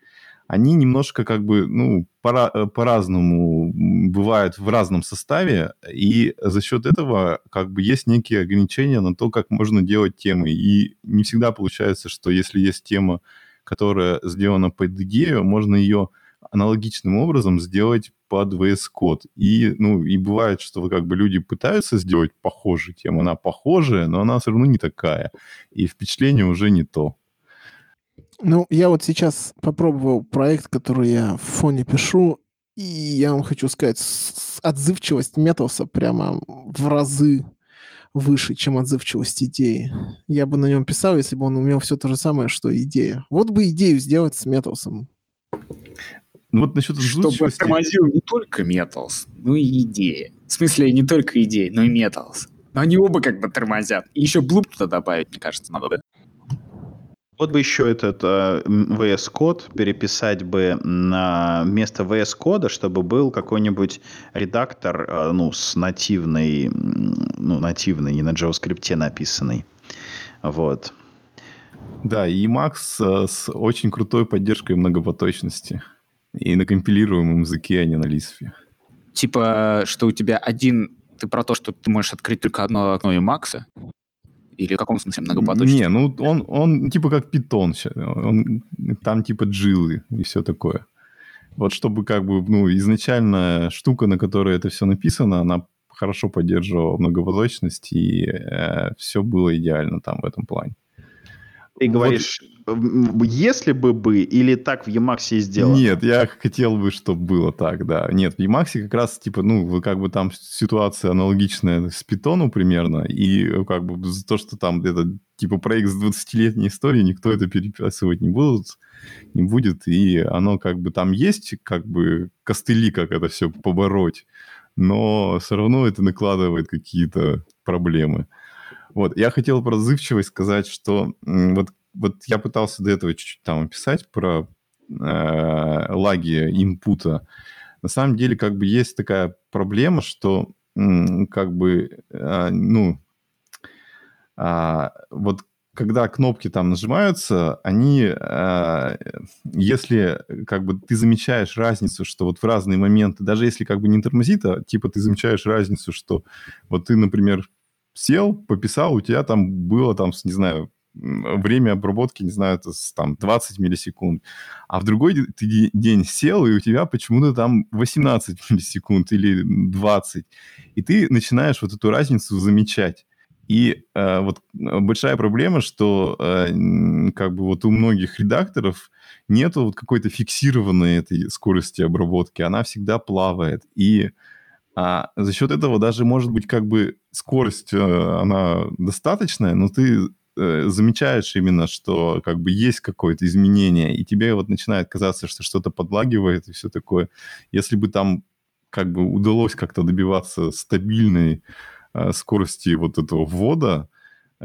они немножко как бы, ну, пора, э, по-разному бывают в разном составе, и за счет этого как бы есть некие ограничения на то, как можно делать темы. И не всегда получается, что если есть тема, которая сделана под идею, можно ее аналогичным образом сделать под VS Code. И, ну, и бывает, что как бы люди пытаются сделать похожую тему, она похожая, но она все равно не такая. И впечатление уже не то. Ну, я вот сейчас попробовал проект, который я в фоне пишу, и я вам хочу сказать, отзывчивость Металса прямо в разы выше, чем отзывчивость идеи. Я бы на нем писал, если бы он умел все то же самое, что идея. Вот бы идею сделать с Металсом. Ну вот насчет Чтобы тормозил не только Metals, но и идеи. В смысле, не только идеи, но и Metals. Но они оба как бы тормозят. И еще Bloop туда добавить, мне кажется, надо, да? Вот бы еще этот э, VS Code переписать бы на место VS Code, чтобы был какой-нибудь редактор, э, ну, с нативной, ну, нативный, не на JavaScript написанный. Вот. Да, и Emacs э, с очень крутой поддержкой многопоточности. И на компилируемом языке, а не на Lisp. Типа, что у тебя один... Ты про то, что ты можешь открыть только одно окно и Макса? Или в каком смысле многопоточный? Не, ну он, он типа как питон. Он, там типа джилы и все такое. Вот чтобы как бы, ну, изначально штука, на которой это все написано, она хорошо поддерживала многопоточность, и э, все было идеально там в этом плане. Ты говоришь, вот, если бы бы, или так в Emacs сделано? Нет, я хотел бы, чтобы было так, да. Нет, в Emacs как раз, типа, ну, как бы там ситуация аналогичная с Питону примерно, и э, как бы за то, что там это, типа, проект с 20-летней историей, никто это переписывать не будет, не будет, и оно как бы там есть, как бы, костыли, как это все побороть, но все равно это накладывает какие-то проблемы. Вот, я хотел про сказать, что вот, вот я пытался до этого чуть-чуть там описать про э, лаги инпута. На самом деле, как бы есть такая проблема, что как бы, э, ну, э, вот когда кнопки там нажимаются, они, э, если как бы ты замечаешь разницу, что вот в разные моменты, даже если как бы не тормозит, а типа ты замечаешь разницу, что вот ты, например, сел, пописал, у тебя там было там, не знаю, время обработки, не знаю, это там 20 миллисекунд, а в другой ты день сел, и у тебя почему-то там 18 миллисекунд или 20, и ты начинаешь вот эту разницу замечать. И э, вот э, большая проблема, что э, как бы вот у многих редакторов нету вот какой-то фиксированной этой скорости обработки, она всегда плавает. И а, за счет этого даже может быть как бы скорость, э, она достаточная, но ты э, замечаешь именно, что как бы есть какое-то изменение, и тебе вот начинает казаться, что что-то подлагивает и все такое. Если бы там как бы удалось как-то добиваться стабильной Э, скорости вот этого ввода,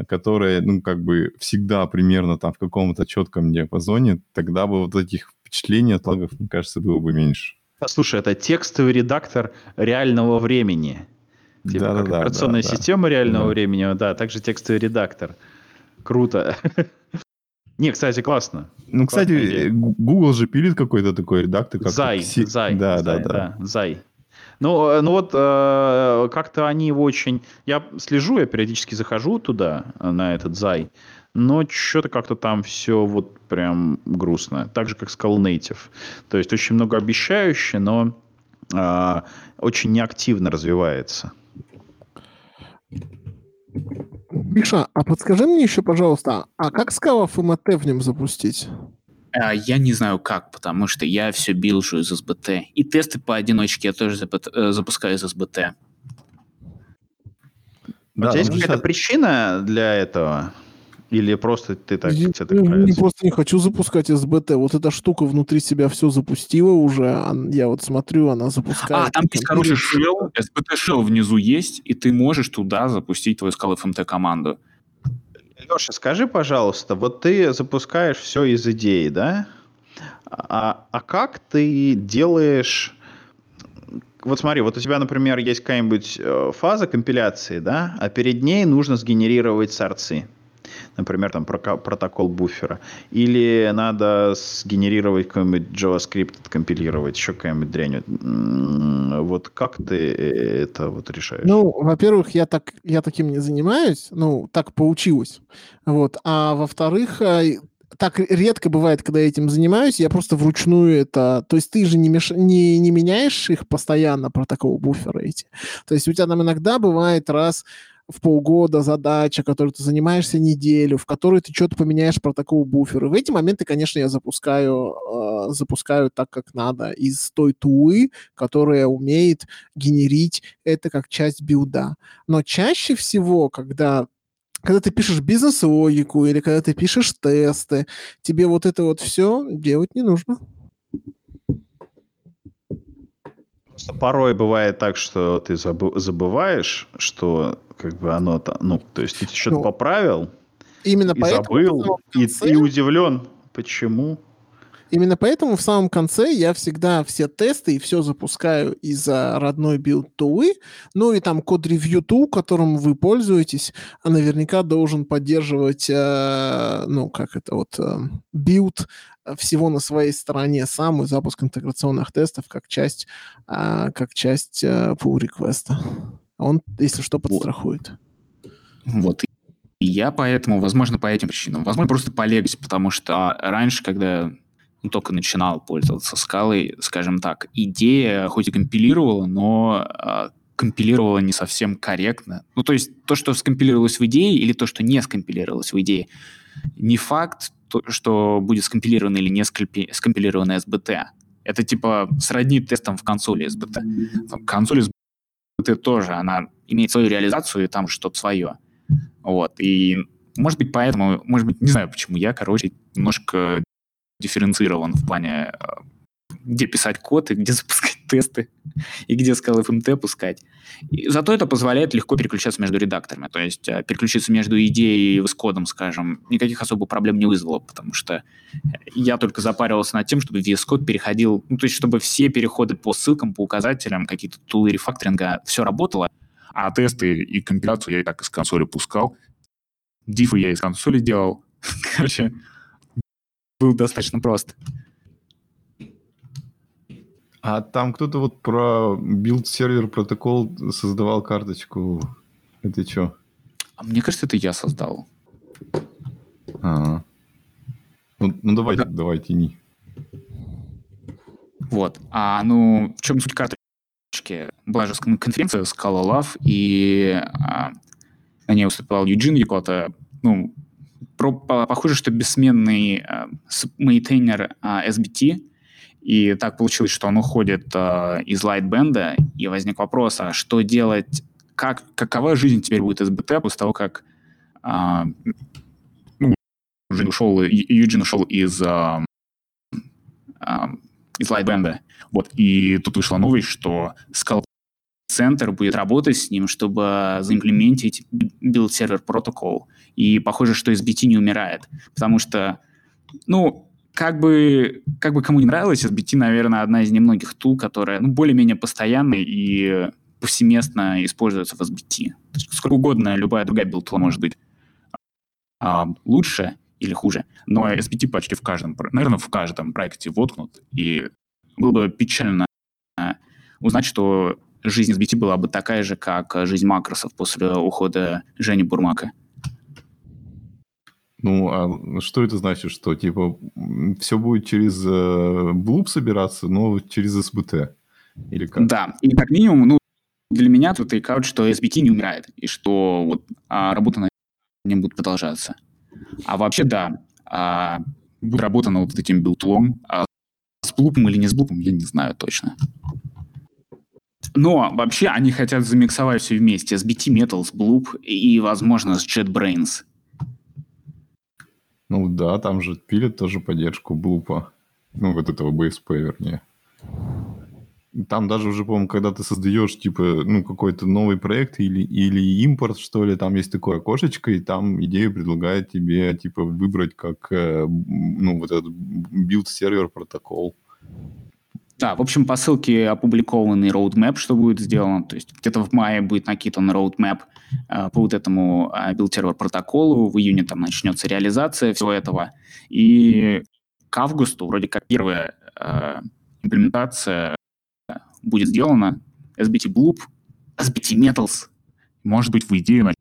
которая, ну, как бы всегда примерно там в каком-то четком диапазоне, тогда бы вот этих впечатлений от лагов, мне кажется, было бы меньше. Слушай, это текстовый редактор реального времени. Типа да, как да, операционная да, система да. реального да. времени, да, также текстовый редактор. Круто. Не, кстати, классно. Ну, кстати, Google же пилит какой-то такой редактор. Как Зай, Зай. Да, да, да. Зай. Ну, э, ну вот э, как-то они очень... Я слежу, я периодически захожу туда, на этот зай, но что-то как-то там все вот прям грустно. Так же, как Skull Native. То есть очень много обещающе, но э, очень неактивно развивается. Миша, а подскажи мне еще, пожалуйста, а как Scala FMT в нем запустить? А, я не знаю как, потому что я все билжу из SBT. И тесты поодиночке я тоже э, запускаю из SBT. Да, У тебя есть какая-то причина для этого? Или просто ты так я, тебе так нравится? Я просто не хочу запускать SBT. Вот эта штука внутри себя все запустила уже. Я вот смотрю, она запускает. А, там есть хороший shell, SBT shell внизу есть, и ты можешь туда запустить твою Scala FMT команду. Леша, скажи, пожалуйста, вот ты запускаешь все из идеи, да? А, а как ты делаешь... Вот смотри, вот у тебя, например, есть какая-нибудь э, фаза компиляции, да, а перед ней нужно сгенерировать сорцы например, там протокол буфера. Или надо сгенерировать какой-нибудь JavaScript, откомпилировать, еще какая-нибудь дрянь. Вот как ты это вот решаешь? Ну, во-первых, я, так, я таким не занимаюсь, ну, так получилось. Вот. А во-вторых, э, так редко бывает, когда я этим занимаюсь, я просто вручную это... То есть ты же не, меш... не, не меняешь их постоянно, протокол буфера эти. То есть у тебя там иногда бывает раз в полгода задача, которой ты занимаешься неделю, в которой ты что-то поменяешь протокол буфера. В эти моменты, конечно, я запускаю, э, запускаю так, как надо, из той тулы, которая умеет генерить это как часть билда. Но чаще всего, когда когда ты пишешь бизнес-логику или когда ты пишешь тесты, тебе вот это вот все делать не нужно. Просто порой бывает так, что ты забываешь, что как бы оно там, ну, то есть ты что-то ну, поправил, именно и поэтому забыл, и, и удивлен, почему. Именно поэтому в самом конце я всегда все тесты и все запускаю из родной build tool ы. Ну и там code review tool, которым вы пользуетесь, а наверняка должен поддерживать, э, ну как это вот, э, build всего на своей стороне сам и запуск интеграционных тестов как часть, э, как часть э, pull реквеста он, если что, подстрахует. Вот. И я поэтому, возможно, по этим причинам, возможно, просто по легаси, потому что раньше, когда только начинал пользоваться скалой, скажем так, идея хоть и компилировала, но э, компилировала не совсем корректно. Ну, то есть то, что скомпилировалось в идее, или то, что не скомпилировалось в идее, не факт, то, что будет скомпилировано или не скомпилировано SBT. Это типа сродни тестам в консоли SBT. Консоль ты тоже, она имеет свою реализацию, и там что-то свое. Вот, и может быть поэтому, может быть, не знаю почему я, короче, немножко дифференцирован в плане э, где писать код и где запускать тесты, и где с LFMT пускать. И зато это позволяет легко переключаться между редакторами. То есть э, переключиться между идеей и VS кодом, никаких особых проблем не вызвало, потому что я только запаривался над тем, чтобы VS Code переходил, ну, то есть чтобы все переходы по ссылкам, по указателям, какие-то tool ы рефакторинга, все работало, а тесты и компиляцию я и так из консоли пускал. Diff ы я из консоли делал. Короче, был достаточно просто. А там кто-то вот про build server protocol создавал карточку. Это что? А мне кажется, это я создал. А, ну, ну давай, да. давай, тяни. Вот. А ну, в чем суть карточки? Была же конференция Scala Love, и а, на ней выступал Юджин Якота. Ну, про, по, похоже, что бессменный а, мейнтейнер а, SBT, и так получилось, что он уходит э, из Lightband, и возник вопрос, а что делать, как, какова жизнь теперь будет SBT после того, как э, ну, уже ушел, Юджин ушел из, э, э, из Lightband. Вот, и тут вышла новость, что Scala Center будет работать с ним, чтобы заимплементить build сервер протокол. И похоже, что SBT не умирает, потому что, ну, как бы, как бы кому не нравилось, SBT, наверное, одна из немногих тул, которая ну, более-менее постоянная и повсеместно используется в SBT. сколько угодно любая другая build может быть а, лучше или хуже, но SBT почти в каждом, наверное, в каждом проекте воткнут, и было бы печально узнать, что жизнь SBT была бы такая же, как жизнь макросов после ухода Жени Бурмака. Ну, а что это значит, что типа все будет через э, Bloop собираться, но через СБТ? Или как? Да, и как минимум, ну, для меня тут тейкаут, что SBT не умирает, и что вот а, работа на нем будет продолжаться. А вообще, да, а, работа над вот этим билтлом, а с блупом или не с блупом, я не знаю точно. Но вообще они хотят замиксовать все вместе. SBT Metal, с Bloop и, возможно, с JetBrains. Ну да, там же пилят тоже поддержку Bloop а. Ну, вот этого BSP, вернее. Там даже уже, по-моему, когда ты создаешь, типа, ну, какой-то новый проект или, или импорт, что ли, там есть такое окошечко, и там идея предлагает тебе, типа, выбрать как, э, ну, вот этот build server protocol. Да, в общем, по ссылке опубликованный roadmap, что будет сделано. То есть где-то в мае будет накидан roadmap э, по вот этому э, build-server протоколу. В июне там начнется реализация всего этого. И к августу вроде как первая э, имплементация будет сделана. SBT Bloop, SBT Metals. Может быть, в идее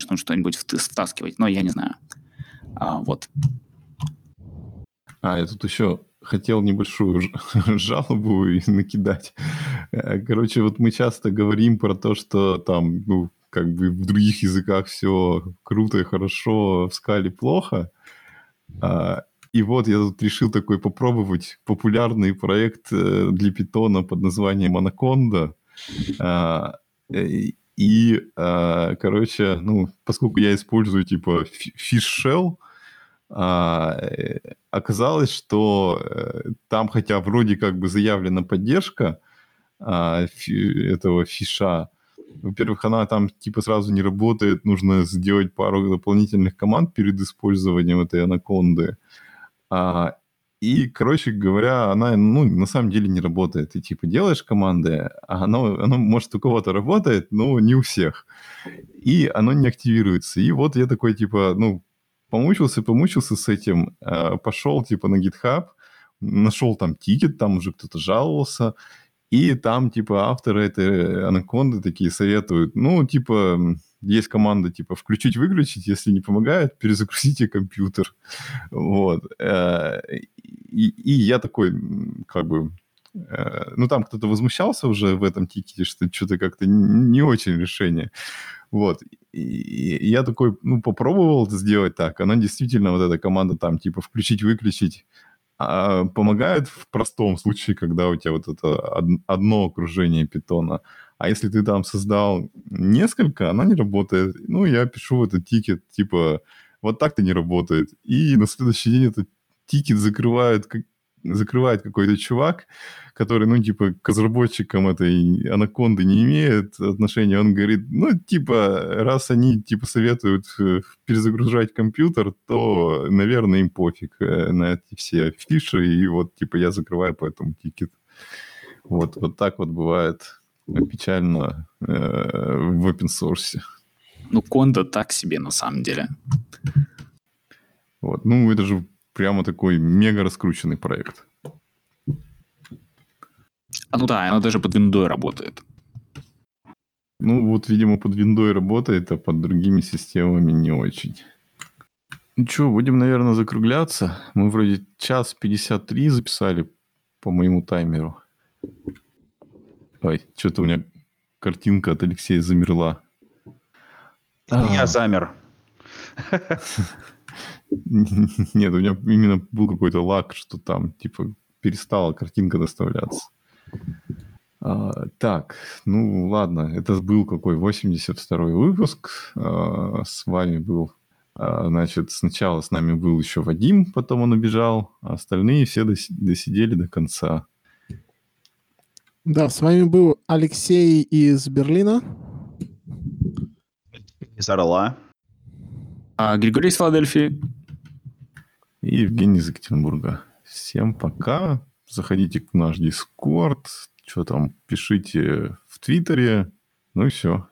начнут что-нибудь втаскивать, но я не знаю. А, вот. А, я тут еще хотел небольшую жалобу накидать. Э, короче, вот мы часто говорим про то, что там, ну, как бы в других языках все круто и хорошо, в скале плохо. А, и вот я тут решил такой попробовать популярный проект э, для питона под названием Anaconda. А, и, а, короче, ну, поскольку я использую типа Fish Shell, э, оказалось, что э, там, хотя вроде как бы заявлена поддержка а, этого фиша, во-первых, она там типа сразу не работает, нужно сделать пару дополнительных команд перед использованием этой анаконды. А, и, короче говоря, она, ну, на самом деле не работает. Ты, типа, делаешь команды, а оно, оно может, у кого-то работает, но не у всех. И оно не активируется. И вот я такой, типа, ну, помучился, помучился с этим, э, пошел типа на GitHub, нашел там тикет, там уже кто-то жаловался, и там типа авторы этой анаконды такие советуют, ну типа есть команда типа включить-выключить, если не помогает, перезагрузите компьютер. Вот. Э, и, и я такой, как бы, ну там кто-то возмущался уже в этом тикете, что что-то как-то не очень решение. Вот. И я такой, ну, попробовал сделать так. Она действительно, вот эта команда там, типа, включить-выключить, а, помогает в простом случае, когда у тебя вот это одно окружение питона. А если ты там создал несколько, она не работает. Ну, я пишу этот тикет, типа, вот так-то не работает. И на следующий день этот тикет закрывают закрывает какой-то чувак, который, ну, типа, к разработчикам этой анаконды не имеет отношения. Он говорит, ну, типа, раз они, типа, советуют э, перезагружать компьютер, то, наверное, им пофиг э, на эти все issue, и вот, типа, я закрываю поэтому тикет. Вот, вот так вот бывает печально э, в open source. Ну, Кондо так себе на самом деле. Вот. Ну, это же прямо такой мега раскрученный проект. А ну да, оно даже под виндой работает. Ну, вот, видимо, под виндой работает, а под другими системами не очень. Ну что, будем, наверное, закругляться. Мы вроде час 53 записали по моему таймеру. Ой, что-то у меня картинка от Алексея замерла. Я а. замер. Нет, у меня именно был какой-то лак, что там, типа, перестала картинка доставляться. А, так, ну ладно, это был какой 82-й выпуск. А, с вами был, а, значит, сначала с нами был еще Вадим, потом он убежал, а остальные все досидели до конца. Да, с вами был Алексей из Берлина. Из Орла. А Григорий из Филадельфии. И Евгений из Екатеринбурга. Всем пока. Заходите в наш Дискорд. Что там, пишите в Твиттере. Ну и все.